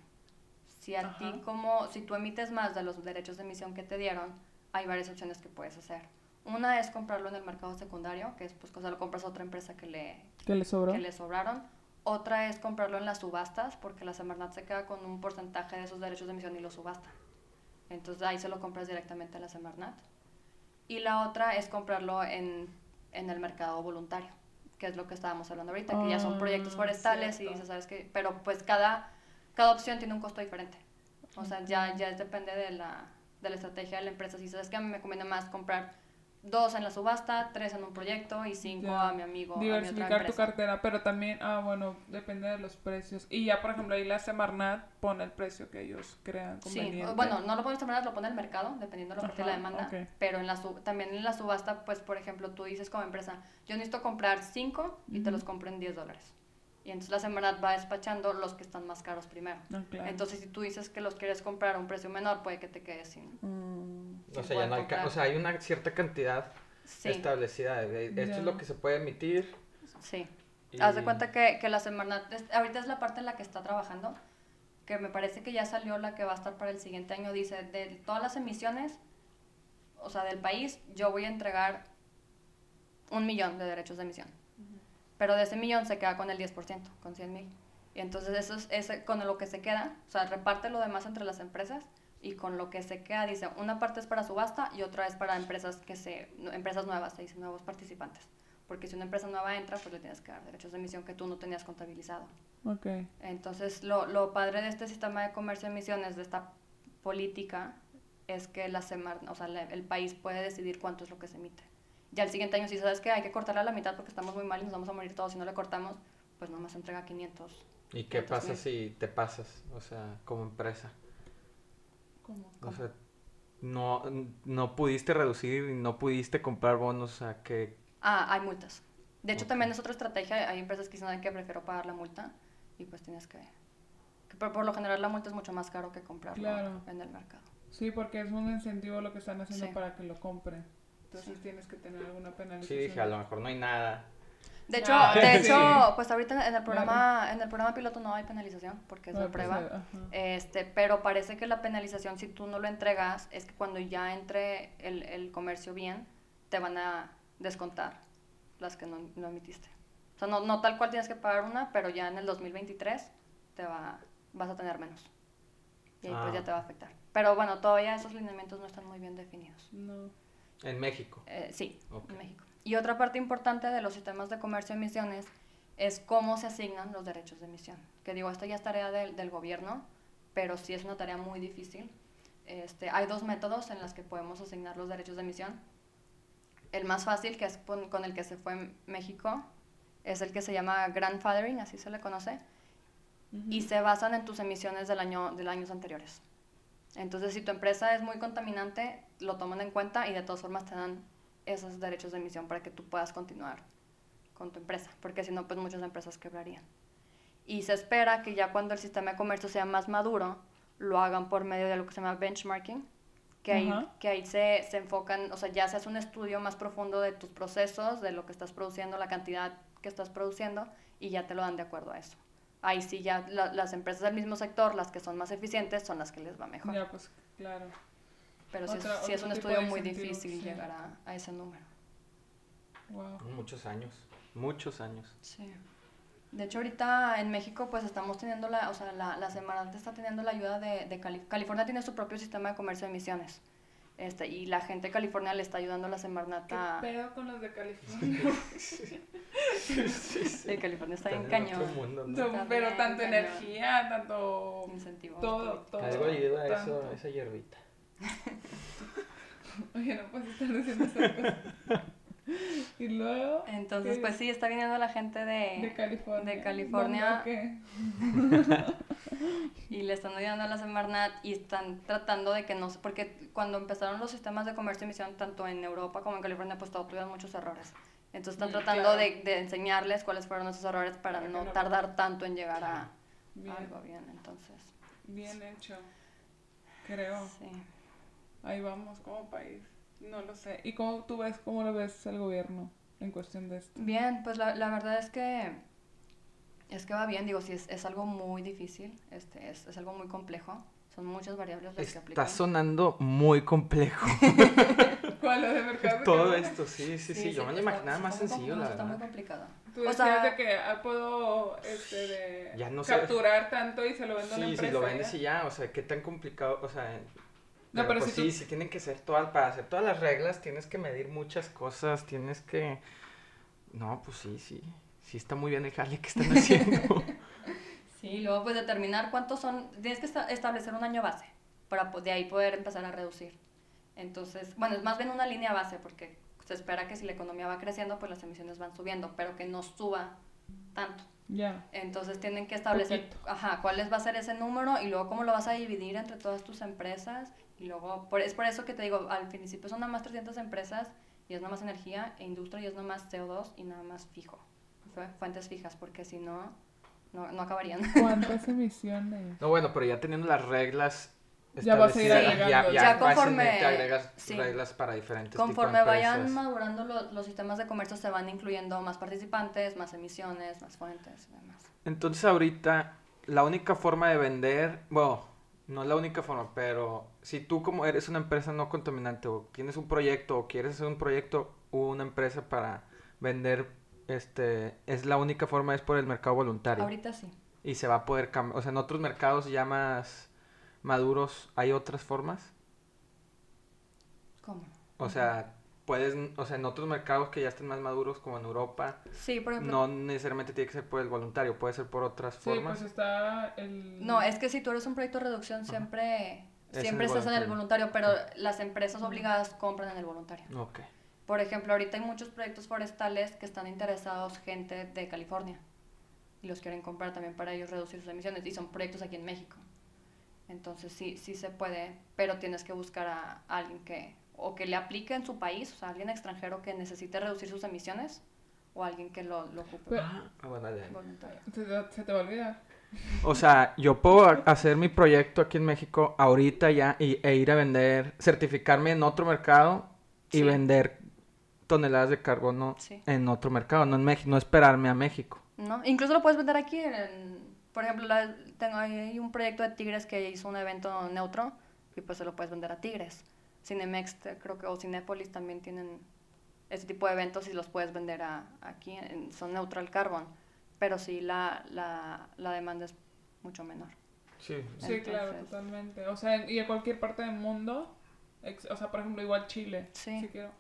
Si a ti como, si tú emites más de los derechos de emisión que te dieron, hay varias opciones que puedes hacer. Una es comprarlo en el mercado secundario, que es pues cosa lo compras a otra empresa que le, ¿Qué le sobró? que le sobraron. Otra es comprarlo en las subastas, porque la Semarnat se queda con un porcentaje de esos derechos de emisión y lo subasta. Entonces ahí se lo compras directamente a la Semarnat. Y la otra es comprarlo en, en el mercado voluntario, que es lo que estábamos hablando ahorita, que ya son proyectos Ah, forestales y dices, ¿sabes qué? Pero pues cada, cada opción tiene un costo diferente. O sea, ya, ya depende de la, de la estrategia de la empresa. Si sabes que a mí me conviene más comprar dos en la subasta, tres en un proyecto y cinco a mi amigo, a mi otra Diversificar tu cartera, pero también, ah, bueno, depende de los precios. Y ya, por ejemplo, ahí la Semarnat pone el precio que ellos crean Sí, conveniente. o- bueno, no lo pones de manera, lo pone el mercado, dependiendo de la oferta y la demanda. Pero en la sub- también en la subasta, pues, por ejemplo, tú dices como empresa, yo necesito comprar cinco y te los compro en 10 dólares. Y entonces la Semarnat va despachando los que están más caros primero. Ah, claro. Entonces, si tú dices que los quieres comprar a un precio menor, puede que te quedes sin. Mm, O sea, ya no hay o sea, hay una cierta cantidad Sí, establecida. de- Esto Ya. es lo que se puede emitir. sí. y- Haz de cuenta que, que la Semarnat, es- ahorita es la parte en la que está trabajando, que me parece que ya salió la que va a estar para el siguiente año. Dice, de todas las emisiones, o sea, del país, yo voy a entregar un millón de derechos de emisión. Pero de ese millón se queda con el 10%, con 100 mil. Y entonces eso es ese, con lo que se queda, o sea, reparte lo demás entre las empresas y con lo que se queda dice, una parte es para subasta y otra es para empresas que se empresas nuevas, se dice nuevos participantes. Porque si una empresa nueva entra, pues le tienes que dar derechos de emisión que tú no tenías contabilizado. ok. Entonces, lo, lo padre de este sistema de comercio de emisiones, de esta política, es que la Semar, o sea, la- el país puede decidir cuánto es lo que se emite. Ya el siguiente año, si sabes que hay que cortarla a la mitad porque estamos muy mal y nos vamos a morir todos si no le cortamos, pues nomás entrega 500. ¿Y qué 500 pasa mil. si te pasas? O sea, como empresa. ¿Cómo? O sea, no, no pudiste reducir y no pudiste comprar bonos. Sea, que Ah, hay multas. De hecho, también es otra estrategia. Hay empresas que dicen que prefiero pagar la multa y pues tienes que... que por, por lo general la multa es mucho más caro que comprarlo Claro. en el mercado. Sí, porque es un incentivo lo que están haciendo Sí. para que lo compren. Entonces Sí. tienes que tener alguna sí, penalización. dije, a lo mejor no hay nada. De hecho, Ah, de sí. hecho pues ahorita en el programa en el programa piloto no hay penalización porque es de Ah, pues, prueba. eh. Este, pero parece que la penalización si tú no lo entregas es que cuando ya entre el, el comercio bien te van a descontar las que no, no emitiste. O sea, no, no tal cual tienes que pagar una, pero ya en el 2023 te va, vas a tener menos. Y ahí pues Ah. ya te va a afectar. Pero bueno, todavía esos lineamientos no están muy bien definidos. No. En México. Eh, sí, Ok. en México. Y otra parte importante de los sistemas de comercio de emisiones es cómo se asignan los derechos de emisión. Que digo, esto ya es tarea del, del gobierno, pero sí es una tarea muy difícil. Este, hay dos métodos en los que podemos asignar los derechos de emisión. El más fácil, que es con, con el que se fue en México, es el que se llama grandfathering, así se le conoce, y se basan en tus emisiones del año, de los años anteriores. Entonces, si tu empresa es muy contaminante, lo toman en cuenta y de todas formas te dan esos derechos de emisión para que tú puedas continuar con tu empresa, porque si no, pues muchas empresas quebrarían. Y se espera que ya cuando el sistema de comercio sea más maduro, lo hagan por medio de lo que se llama benchmarking, que ahí, que ahí se, se enfocan, o sea, ya se hace un estudio más profundo de tus procesos, de lo que estás produciendo, la cantidad que estás produciendo, y ya te lo dan de acuerdo a eso. Ahí sí ya la- las empresas del mismo sector, las que son más eficientes, son las que les va mejor. Ya, pues, claro. Pero sí, Otra- es, sí es un estudio muy difícil sí. llegar a, a ese número. Wow. Muchos años. Muchos años. Sí. De hecho, ahorita en México, pues estamos teniendo la, o sea, la, la Semarnat está teniendo la ayuda de, de Cali- California tiene su propio sistema de comercio de emisiones. Este, y la gente de California le está ayudando a la Semarnat ¿Qué pedo con los de California? De California está bien cañón. mundo, ¿no? So, Está pero bien tanto cañón. energía, tanto Incentivos. todo, todo. Algo ayuda a eso, esa hierbita. <laughs> Oye, no puedes estar diciendo esas cosas. <laughs> Y luego, Entonces, ¿Qué? pues sí, está viniendo la gente de de... California. de California. <laughs> Y le están ayudando a la Semarnat y están tratando de que no... Porque cuando empezaron los sistemas de comercio de emisión, tanto en Europa como en California, pues todos tuvieron muchos errores. Entonces están Mm, tratando claro. de, de enseñarles cuáles fueron esos errores para no tardar tanto en llegar a Bien, algo bien. Entonces, bien hecho. Creo. sí. Ahí vamos como país. No lo sé. ¿Y cómo tú ves, cómo lo ves el gobierno en cuestión de esto? Bien, pues la, la verdad es que es que va bien, digo, sí, es, es algo muy difícil, este, es, es algo muy complejo, son muchas variables las que aplican. Está sonando muy complejo. <laughs> ¿Cuál es de mercado? <laughs> Todo esto, sí, sí, sí. Yo me lo está- imaginaba está más sencillo, la Está muy complicado. Tú O decías sea- de que ah, puedo este, de Ya no sé. capturar tanto y se lo vendo a una Sí, empresa. si lo vendes y ya, o sea, qué tan complicado, o sea... No, pero pues si sí, tú- sí tienen que ser todas, para hacer todas las reglas tienes que medir muchas cosas, tienes que... No, pues sí, sí, sí está muy bien el jale que están haciendo. <laughs> Sí, y luego pues determinar cuántos son, tienes que esta- establecer un año base para po- de ahí poder empezar a reducir. Entonces, bueno, es más bien una línea base porque se espera que si la economía va creciendo, pues las emisiones van subiendo, pero que no suba tanto. Ya. Entonces tienen que establecer, Poquito. ajá, cuál es- va a ser ese número y luego cómo lo vas a dividir entre todas tus empresas y luego, por, es por eso que te digo, al principio son nada más 300 empresas y es nada más energía e industria y es nada más CO2 y nada más fijo, fu- fuentes fijas, porque si no, no, no acabarían. ¿Cuántas <laughs> emisiones? No, bueno, pero ya teniendo las reglas Ya vas a ir agregando. Ya conforme- fácilmente agregas sí. reglas para diferentes Conforme tipos de vayan madurando lo- los sistemas de comercio se van incluyendo más participantes, más emisiones, más fuentes y demás. Entonces ahorita la única forma de vender, bueno, no es la única forma, pero si tú como eres una empresa no contaminante o tienes un proyecto o quieres hacer un proyecto o una empresa para vender, este, es la única forma es por el mercado voluntario Ahorita sí. y se va a poder cambiar, o sea, en otros mercados ya más maduros hay otras formas, ¿Cómo? o sea, puedes, o sea, en otros mercados que ya estén más maduros como en Europa, Sí, por ejemplo. no necesariamente tiene que ser por el voluntario, puede ser por otras Sí, formas. pues está el... No, es que si tú eres un proyecto de reducción, siempre, Es siempre estás en el voluntario. voluntario, pero las empresas obligadas compran en el voluntario. Ok. Por ejemplo, ahorita hay muchos proyectos forestales que están interesados gente de California y los quieren comprar también para ellos reducir sus emisiones y son proyectos aquí en México. Entonces sí, sí se puede, pero tienes que buscar a alguien que o que le aplique en su país, o sea, alguien extranjero que necesite reducir sus emisiones o alguien que lo, lo ocupe Pero- Ah, bueno, dale. voluntario. Se te, se te va a olvidar. O sea, yo puedo ha- hacer mi proyecto aquí en México ahorita ya y, e ir a vender, certificarme en otro mercado y Sí. vender toneladas de carbono Sí. en otro mercado, no en México, no esperarme a México. ¿no? Incluso lo puedes vender aquí. en- por ejemplo, la- tengo ahí un proyecto de Tigres que hizo un evento neutro y pues se lo puedes vender a Tigres. Cinemex, te- creo que, o Cinépolis también tienen ese tipo de eventos y los puedes vender a, aquí. en- son neutral carbon, pero sí la, la, la demanda es mucho menor. Sí. Sí, claro, Entonces- totalmente. O sea, y en cualquier parte del mundo, ex- o sea, por ejemplo, igual Chile. Sí. Si quiero.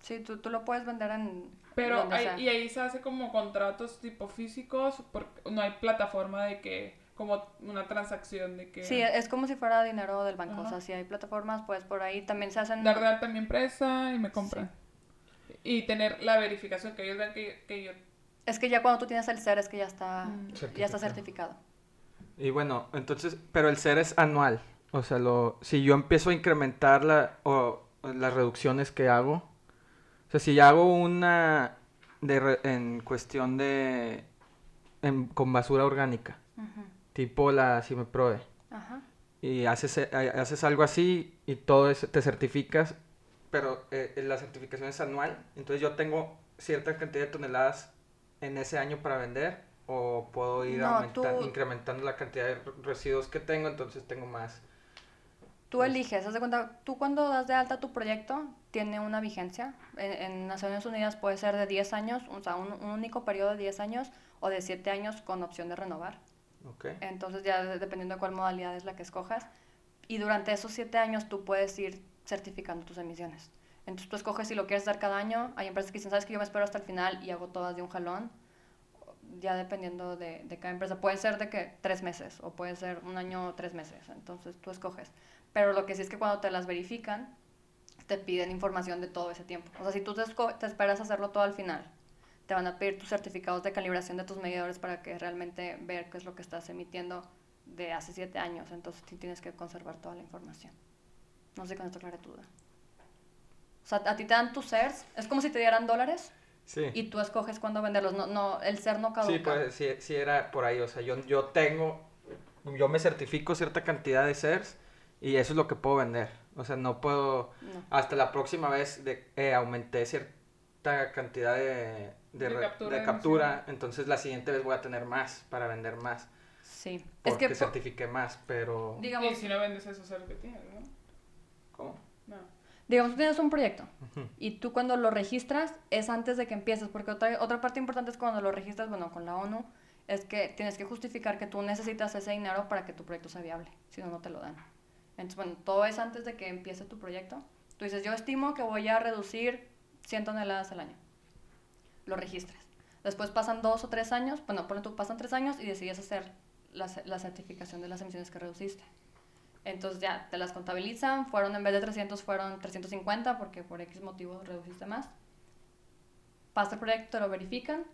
Sí, tú, tú lo puedes vender en Pero sea. y ahí se hace como contratos tipo físicos, porque no hay plataforma de que, como una transacción de que... Sí, es como si fuera dinero del banco. O sea, si hay plataformas, pues por ahí también se hacen... Dar de alta a mi empresa y me compran. Y tener la verificación, que ellos vean que, que yo... Es que ya cuando tú tienes el ser es que ya está, Mm. ya está certificado. Y bueno, entonces, pero el ser es anual. O sea, lo, si yo empiezo a incrementar la, o, las reducciones que hago, o sea, si ya hago una de re- en cuestión de, en- con basura orgánica, Ujú. Tipo la Cimeproe, Ajá. y haces, eh, haces algo así y todo eso, te certificas, pero eh, la certificación es anual, entonces yo tengo cierta cantidad de toneladas en ese año para vender o puedo ir No, aumentan- tú- incrementando la cantidad de residuos que tengo, entonces tengo más. Tú eliges, haz de cuenta, tú cuando das de alta tu proyecto, tiene una vigencia. En, en Naciones Unidas puede ser de 10 años, o sea, un, un único periodo de 10 años o de 7 años con opción de renovar. Ok. Entonces ya de- dependiendo de cuál modalidad es la que escojas. Y durante esos 7 años tú puedes ir certificando tus emisiones. Entonces tú escoges si lo quieres hacer cada año. Hay empresas que dicen, sabes que yo me espero hasta el final y hago todas de un jalón. Ya dependiendo de, de cada empresa. Puede ser de que tres meses o puede ser un año o tres meses. Entonces tú escoges. Pero lo que sí es que cuando te las verifican, te piden información de todo ese tiempo. O sea, si tú te, te esperas hacerlo todo al final, te van a pedir tus certificados de calibración de tus medidores para que realmente ver qué es lo que estás emitiendo de hace siete años. Entonces tienes que conservar toda la información. No sé si con esto aclaré tu duda. O sea, a ti te dan tus CERS, es como si te dieran dólares Sí. y tú escoges cuándo venderlos. No, no, el CER no caduca. Sí, pues sí, sí era por ahí, o sea, yo, yo tengo, yo me certifico cierta cantidad de CERS y eso es lo que puedo vender. O sea, no puedo, No. hasta la próxima vez de, eh, aumenté cierta cantidad de, de, De re- captura de captura, entonces la siguiente vez voy a tener más para vender más, Sí. Es porque que, po- certifiqué más, pero... digamos, Y si no vendes esos ceros que tienes, ¿no? ¿Cómo? No. digamos, tú tienes un proyecto Ujú. y tú cuando lo registras es antes de que empieces, porque otra, otra parte importante es cuando lo registras, bueno, con la ONU, es que tienes que justificar que tú necesitas ese dinero para que tu proyecto sea viable, si no, no te lo dan. Entonces, bueno, todo es antes de que empiece tu proyecto. Tú dices, yo estimo que voy a reducir 100 toneladas al año. Lo registras. Después pasan dos o tres años, bueno, ponle tú, pasan tres años y decides hacer la, ce- la certificación de las emisiones que reduciste. Entonces ya te las contabilizan, fueron en vez de 300 fueron 350 porque por X motivo reduciste más. Pasa el proyecto, lo verifican,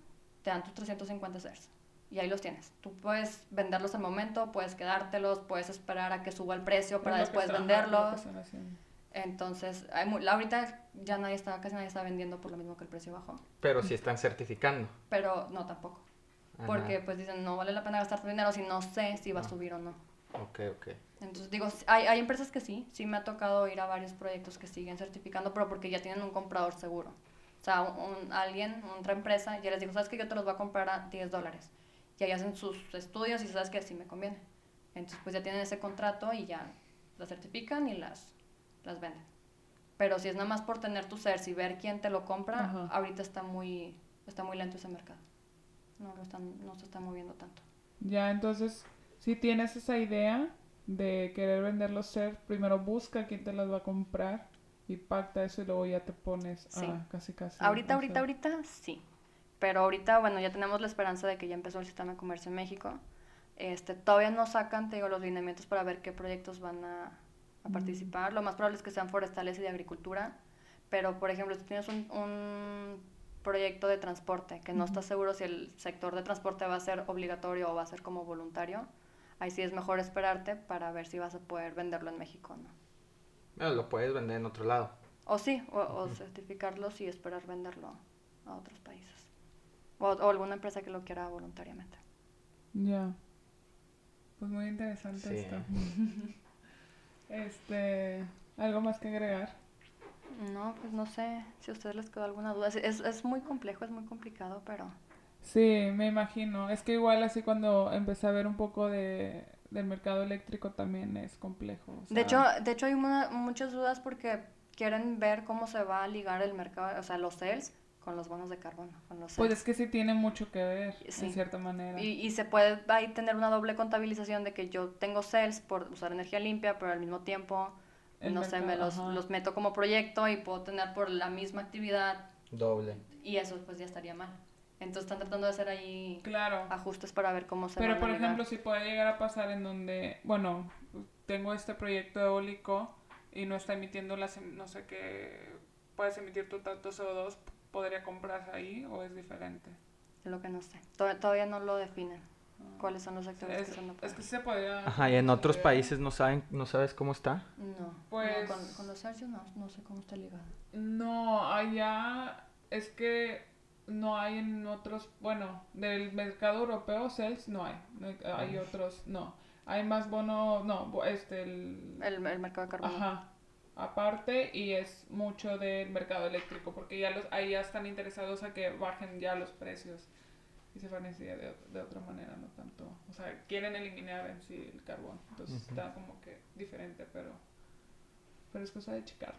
te dan tus 350 CERS y ahí los tienes. Tú puedes venderlos al momento, puedes quedártelos, puedes esperar a que suba el precio para después venderlos. Entonces, hay mu- ahorita ya nadie está, casi nadie está vendiendo por lo mismo que el precio bajó. Pero sí están certificando. Pero no tampoco. Ah, Porque pues dicen, no vale la pena gastar tu dinero si no sé si va a Ah. subir o no. Ok, ok. Entonces digo, hay, hay empresas que sí, sí me ha tocado ir a varios proyectos que siguen certificando, pero porque ya tienen un comprador seguro. O sea, un, alguien, otra empresa, ya les digo, sabes que yo te los voy a comprar a 10 dólares. Y ahí hacen sus estudios y sabes que sí me conviene. Entonces pues ya tienen ese contrato y ya las certifican y las, las venden. Pero si es nada más por tener tu CERS y ver quién te lo compra, Ajá. ahorita está muy, está muy lento ese mercado. No, lo están, no se está moviendo tanto. Ya, entonces, si tienes esa idea de querer vender los CERS, primero busca quién te las va a comprar y pacta eso y luego ya te pones Sí. a casi casi. Ahorita, ahorita, ahorita, sí. Pero ahorita, bueno, ya tenemos la esperanza de que ya empezó el sistema de comercio en México. Este, todavía no sacan, te digo, los lineamientos para ver qué proyectos van a, a Mm. participar. Lo más probable es que sean forestales y de agricultura. Pero, por ejemplo, si tienes un, un proyecto de transporte que no estás seguro si el sector de transporte va a ser obligatorio o va a ser como voluntario, ahí sí es mejor esperarte para ver si vas a poder venderlo en México o no. Bueno, lo puedes vender en otro lado. O sí, o, o certificarlos y esperar venderlo a otros países. O, o alguna empresa que lo quiera voluntariamente. Ya. Pues muy interesante Sí. esto. <laughs> Este, ¿algo más que agregar? No, pues no sé si a ustedes les quedó alguna duda. Es, es, muy complejo, es muy complicado, pero... Sí, me imagino. Es que igual así cuando empecé a ver un poco de, del mercado eléctrico también es complejo. o De hecho, de hecho hay una- muchas dudas porque quieren ver cómo se va a ligar el mercado, o sea, los sales con los bonos de carbono. Con los pues CELS. es que sí tiene mucho que ver, Sí. en cierta manera. Y, y se puede ahí tener una doble contabilización de que yo tengo sales por usar energía limpia, pero al mismo tiempo, El no sé, me mercado, los, los meto como proyecto y puedo tener por la misma actividad Doble. y eso pues ya estaría mal. Entonces están tratando de hacer ahí Claro. ajustes para ver cómo se Pero por ejemplo, si puede llegar a pasar en donde, bueno, tengo este proyecto eólico y no está emitiendo las, em- no sé qué, puedes emitir tu tanto CO2, ¿podría comprarse ahí o es diferente? Es lo que no sé. Tod- Todavía no lo definen. ¿Cuáles son los sectores Es, que son no es que se podría... Ajá, y en otros podría- países no saben, no sabes cómo está. No, Pues- no, con, con los Sergio no, no sé cómo está ligado. No, allá es que no hay en otros, bueno, del mercado europeo, CELS no hay, no hay, hay otros, no. Hay más bono, no, este, el... El, el mercado de carbono. Ajá, aparte y es mucho del mercado eléctrico porque ya los ahí ya están interesados a que bajen ya los precios. y se financia de, de otra manera, no tanto. O sea, quieren eliminar en sí el carbón. Entonces Ujú. está como que diferente, pero, pero es cosa de checar.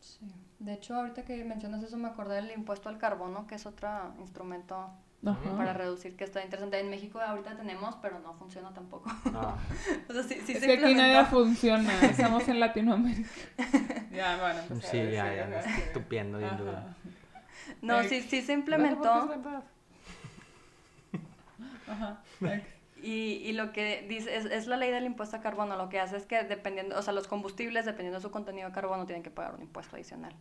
Sí. De hecho, ahorita que mencionas eso, me acordé del impuesto al carbono, que es otro instrumento Ajá. para reducir que está interesante. En México ahorita tenemos, pero no funciona tampoco. Ah, <laughs> o sea, sí, sí es se que aquí nada funciona, <laughs> estamos en Latinoamérica. <laughs> ya, bueno, pues sí, ya, ya, me estoy tupiendo bien duro. No, Eh, sí, sí se implementó. es verdad. Ajá. Y, y lo que dice es, es la ley del impuesto a carbono. Lo que hace es que dependiendo, o sea, los combustibles, dependiendo de su contenido de carbono, tienen que pagar un impuesto adicional.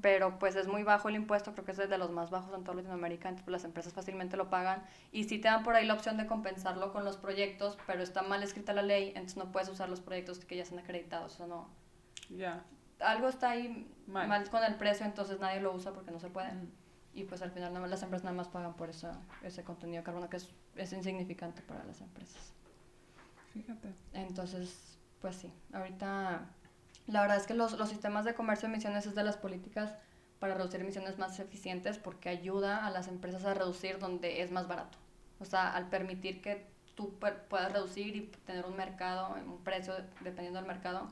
Pero pues es muy bajo el impuesto, creo que es de los más bajos en toda Latinoamérica, entonces pues, las empresas fácilmente lo pagan. Y sí te dan por ahí la opción de compensarlo con los proyectos, pero está mal escrita la ley, entonces no puedes usar los proyectos que ya están acreditados. O sea, no. Ya. Algo está ahí Mal. mal, con el precio, entonces nadie lo usa porque no se puede. Mm. Y pues al final nada más- las empresas nada más pagan por esa, ese contenido de carbono que es, es insignificante para las empresas. Fíjate. Entonces, pues sí, ahorita la verdad es que los, los sistemas de comercio de emisiones es de las políticas para reducir emisiones más eficientes porque ayuda a las empresas a reducir donde es más barato. O sea, al permitir que tú pu- puedas reducir y tener un mercado, un precio dependiendo del mercado,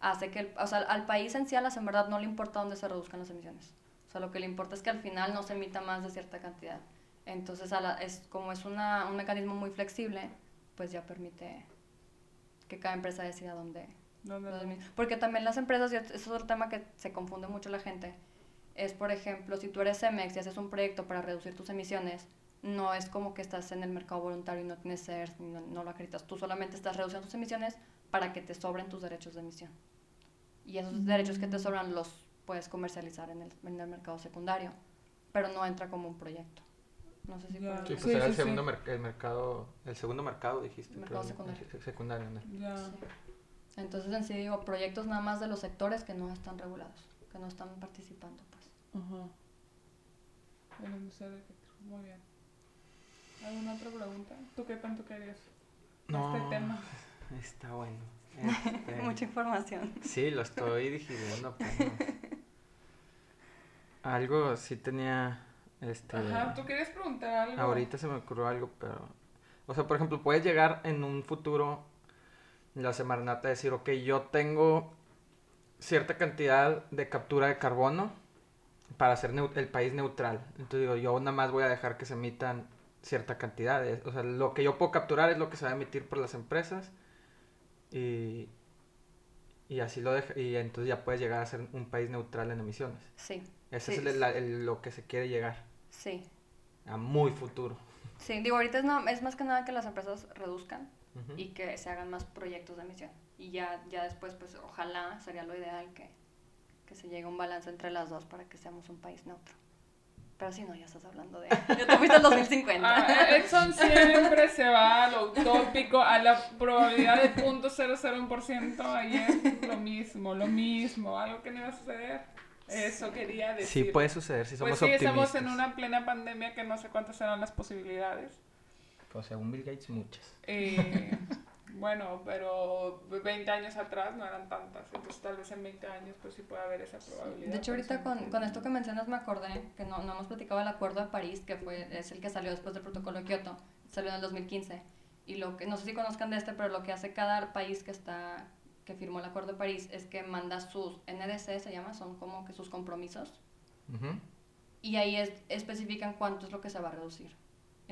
hace que, el- o sea, al país en sí, a las en verdad no le importa dónde se reduzcan las emisiones. O sea, lo que le importa es que al final no se emita más de cierta cantidad. Entonces, a la- es, como es una, un mecanismo muy flexible, pues ya permite que cada empresa decida dónde. ¿Dónde dónde lo- emi- Porque también las empresas, y es otro tema que se confunde mucho la gente, es, por ejemplo, si tú eres Cemex y haces un proyecto para reducir tus emisiones, no es como que estás en el mercado voluntario y no tienes CERS, no, no lo acreditas. Tú solamente estás reduciendo tus emisiones para que te sobren tus derechos de emisión. Y esos derechos que te sobran los puedes comercializar en el, en el mercado secundario, pero no entra como un proyecto. No sé si por- Sí, pues Sí, era sí, el sí. segundo mer- el mercado, el segundo mercado dijiste. Mercado secundario. el secundario, ¿no? Ya. Sí. Entonces, en sí digo, proyectos nada más de los sectores que no están regulados, que no están participando, pues. Ajá. El de. Muy bien. ¿Alguna otra pregunta? ¿Tú qué tanto querías? No, Este tema. está bueno. <laughs> Este, Mucha información. Sí, lo estoy digiriendo. pero- Algo sí tenía, este... Ajá, ¿tú querías preguntar algo? Ahorita se me ocurrió algo, pero... O sea, por ejemplo, puedes llegar en un futuro, la Semarnat, a decir, ok, yo tengo cierta cantidad de captura de carbono para hacer el país neutral. Entonces digo, yo nada más voy a dejar que se emitan cierta cantidad. de- O sea, lo que yo puedo capturar es lo que se va a emitir por las empresas. Y, y así lo deja, y entonces ya puedes llegar a ser un país neutral en emisiones. Sí, Ese Sí. es el- el- lo que se quiere llegar sí. a muy futuro. Sí, digo, ahorita es, no- es más que nada que las empresas reduzcan Ujú. y que se hagan más proyectos de emisión. Y ya, ya después, pues ojalá sería lo ideal que, que se llegue a un balance entre las dos para que seamos un país neutro. Pero si no, ya estás hablando de... Ya te fuiste al 2050. Ah, Edson siempre se va a lo utópico, a la probabilidad de .001%. Ayer lo mismo, lo mismo, algo que no iba a suceder. Eso quería decir. Sí puede suceder si Pues somos sí, optimistas. estamos en una plena pandemia que no sé cuántas serán las posibilidades. Pues según Bill Gates, muchas. Eh, bueno, pero 20 años atrás no eran tantas, entonces tal vez en 20 años pues sí puede haber esa probabilidad. De hecho, ahorita con, con esto que mencionas me acordé que no, no hemos platicado el Acuerdo de París, que fue, es el que salió después del Protocolo de Kioto, salió en el 2015. Y lo que, no sé si conozcan de este, pero lo que hace cada país que está que firmó el Acuerdo de París es que manda sus NDC, se llama, son como que sus compromisos, Ujú. y ahí es, especifican cuánto es lo que se va a reducir.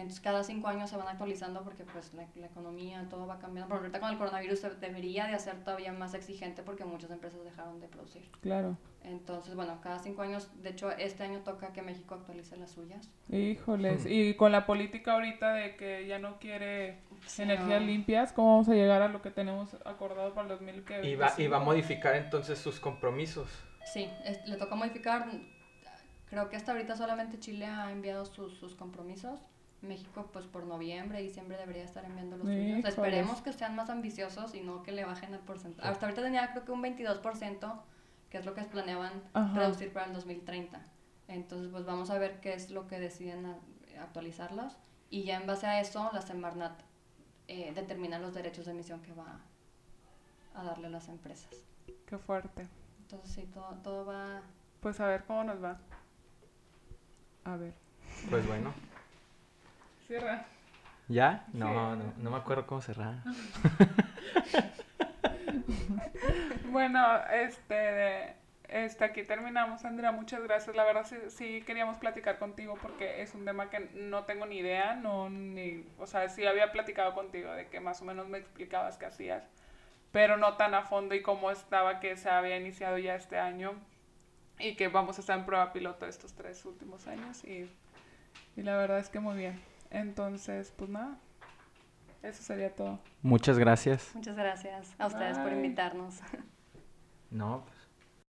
Entonces cada cinco años se van actualizando porque pues la, la economía, todo va cambiando. Pero ahorita con el coronavirus se debería de hacer todavía más exigente porque muchas empresas dejaron de producir. Claro. Entonces, bueno, cada cinco años, de hecho, este año toca que México actualice las suyas. Híjoles, y con la política ahorita de que ya no quiere Sí, energías no. limpias, ¿cómo vamos a llegar a lo que tenemos acordado para el 2025? Y va, y va a modificar entonces sus compromisos. Sí, es- le toca modificar. Creo que hasta ahorita solamente Chile ha enviado sus, sus compromisos. México, pues por noviembre, diciembre debería estar enviando los suyos. Híjoles. Esperemos que sean más ambiciosos y no que le bajen el porcentaje. Hasta ahorita tenía creo que un 22%, que es lo que planeaban Ajá. reducir para el 2030. Entonces, pues vamos a ver qué es lo que deciden a- actualizarlos. Y ya en base a eso, la Semarnat eh, determina los derechos de emisión que va a darle a las empresas. Qué fuerte. Entonces, sí, todo, todo va... Pues a ver cómo nos va. A ver. Pues bueno, Cierra. ¿Ya? No, no, no me acuerdo cómo cerrar. <laughs> Bueno, este, este, aquí terminamos, Andrea. Muchas gracias. La verdad sí, sí queríamos platicar contigo porque es un tema que no tengo ni idea, no, ni, o sea, sí había platicado contigo de que más o menos me explicabas qué hacías, pero no tan a fondo y cómo estaba que se había iniciado ya este año y que vamos a estar en prueba piloto estos tres últimos años y, y la verdad es que muy bien. Entonces, pues nada, eso sería todo. Muchas gracias. Muchas gracias a ustedes por invitarnos. <laughs> No, pues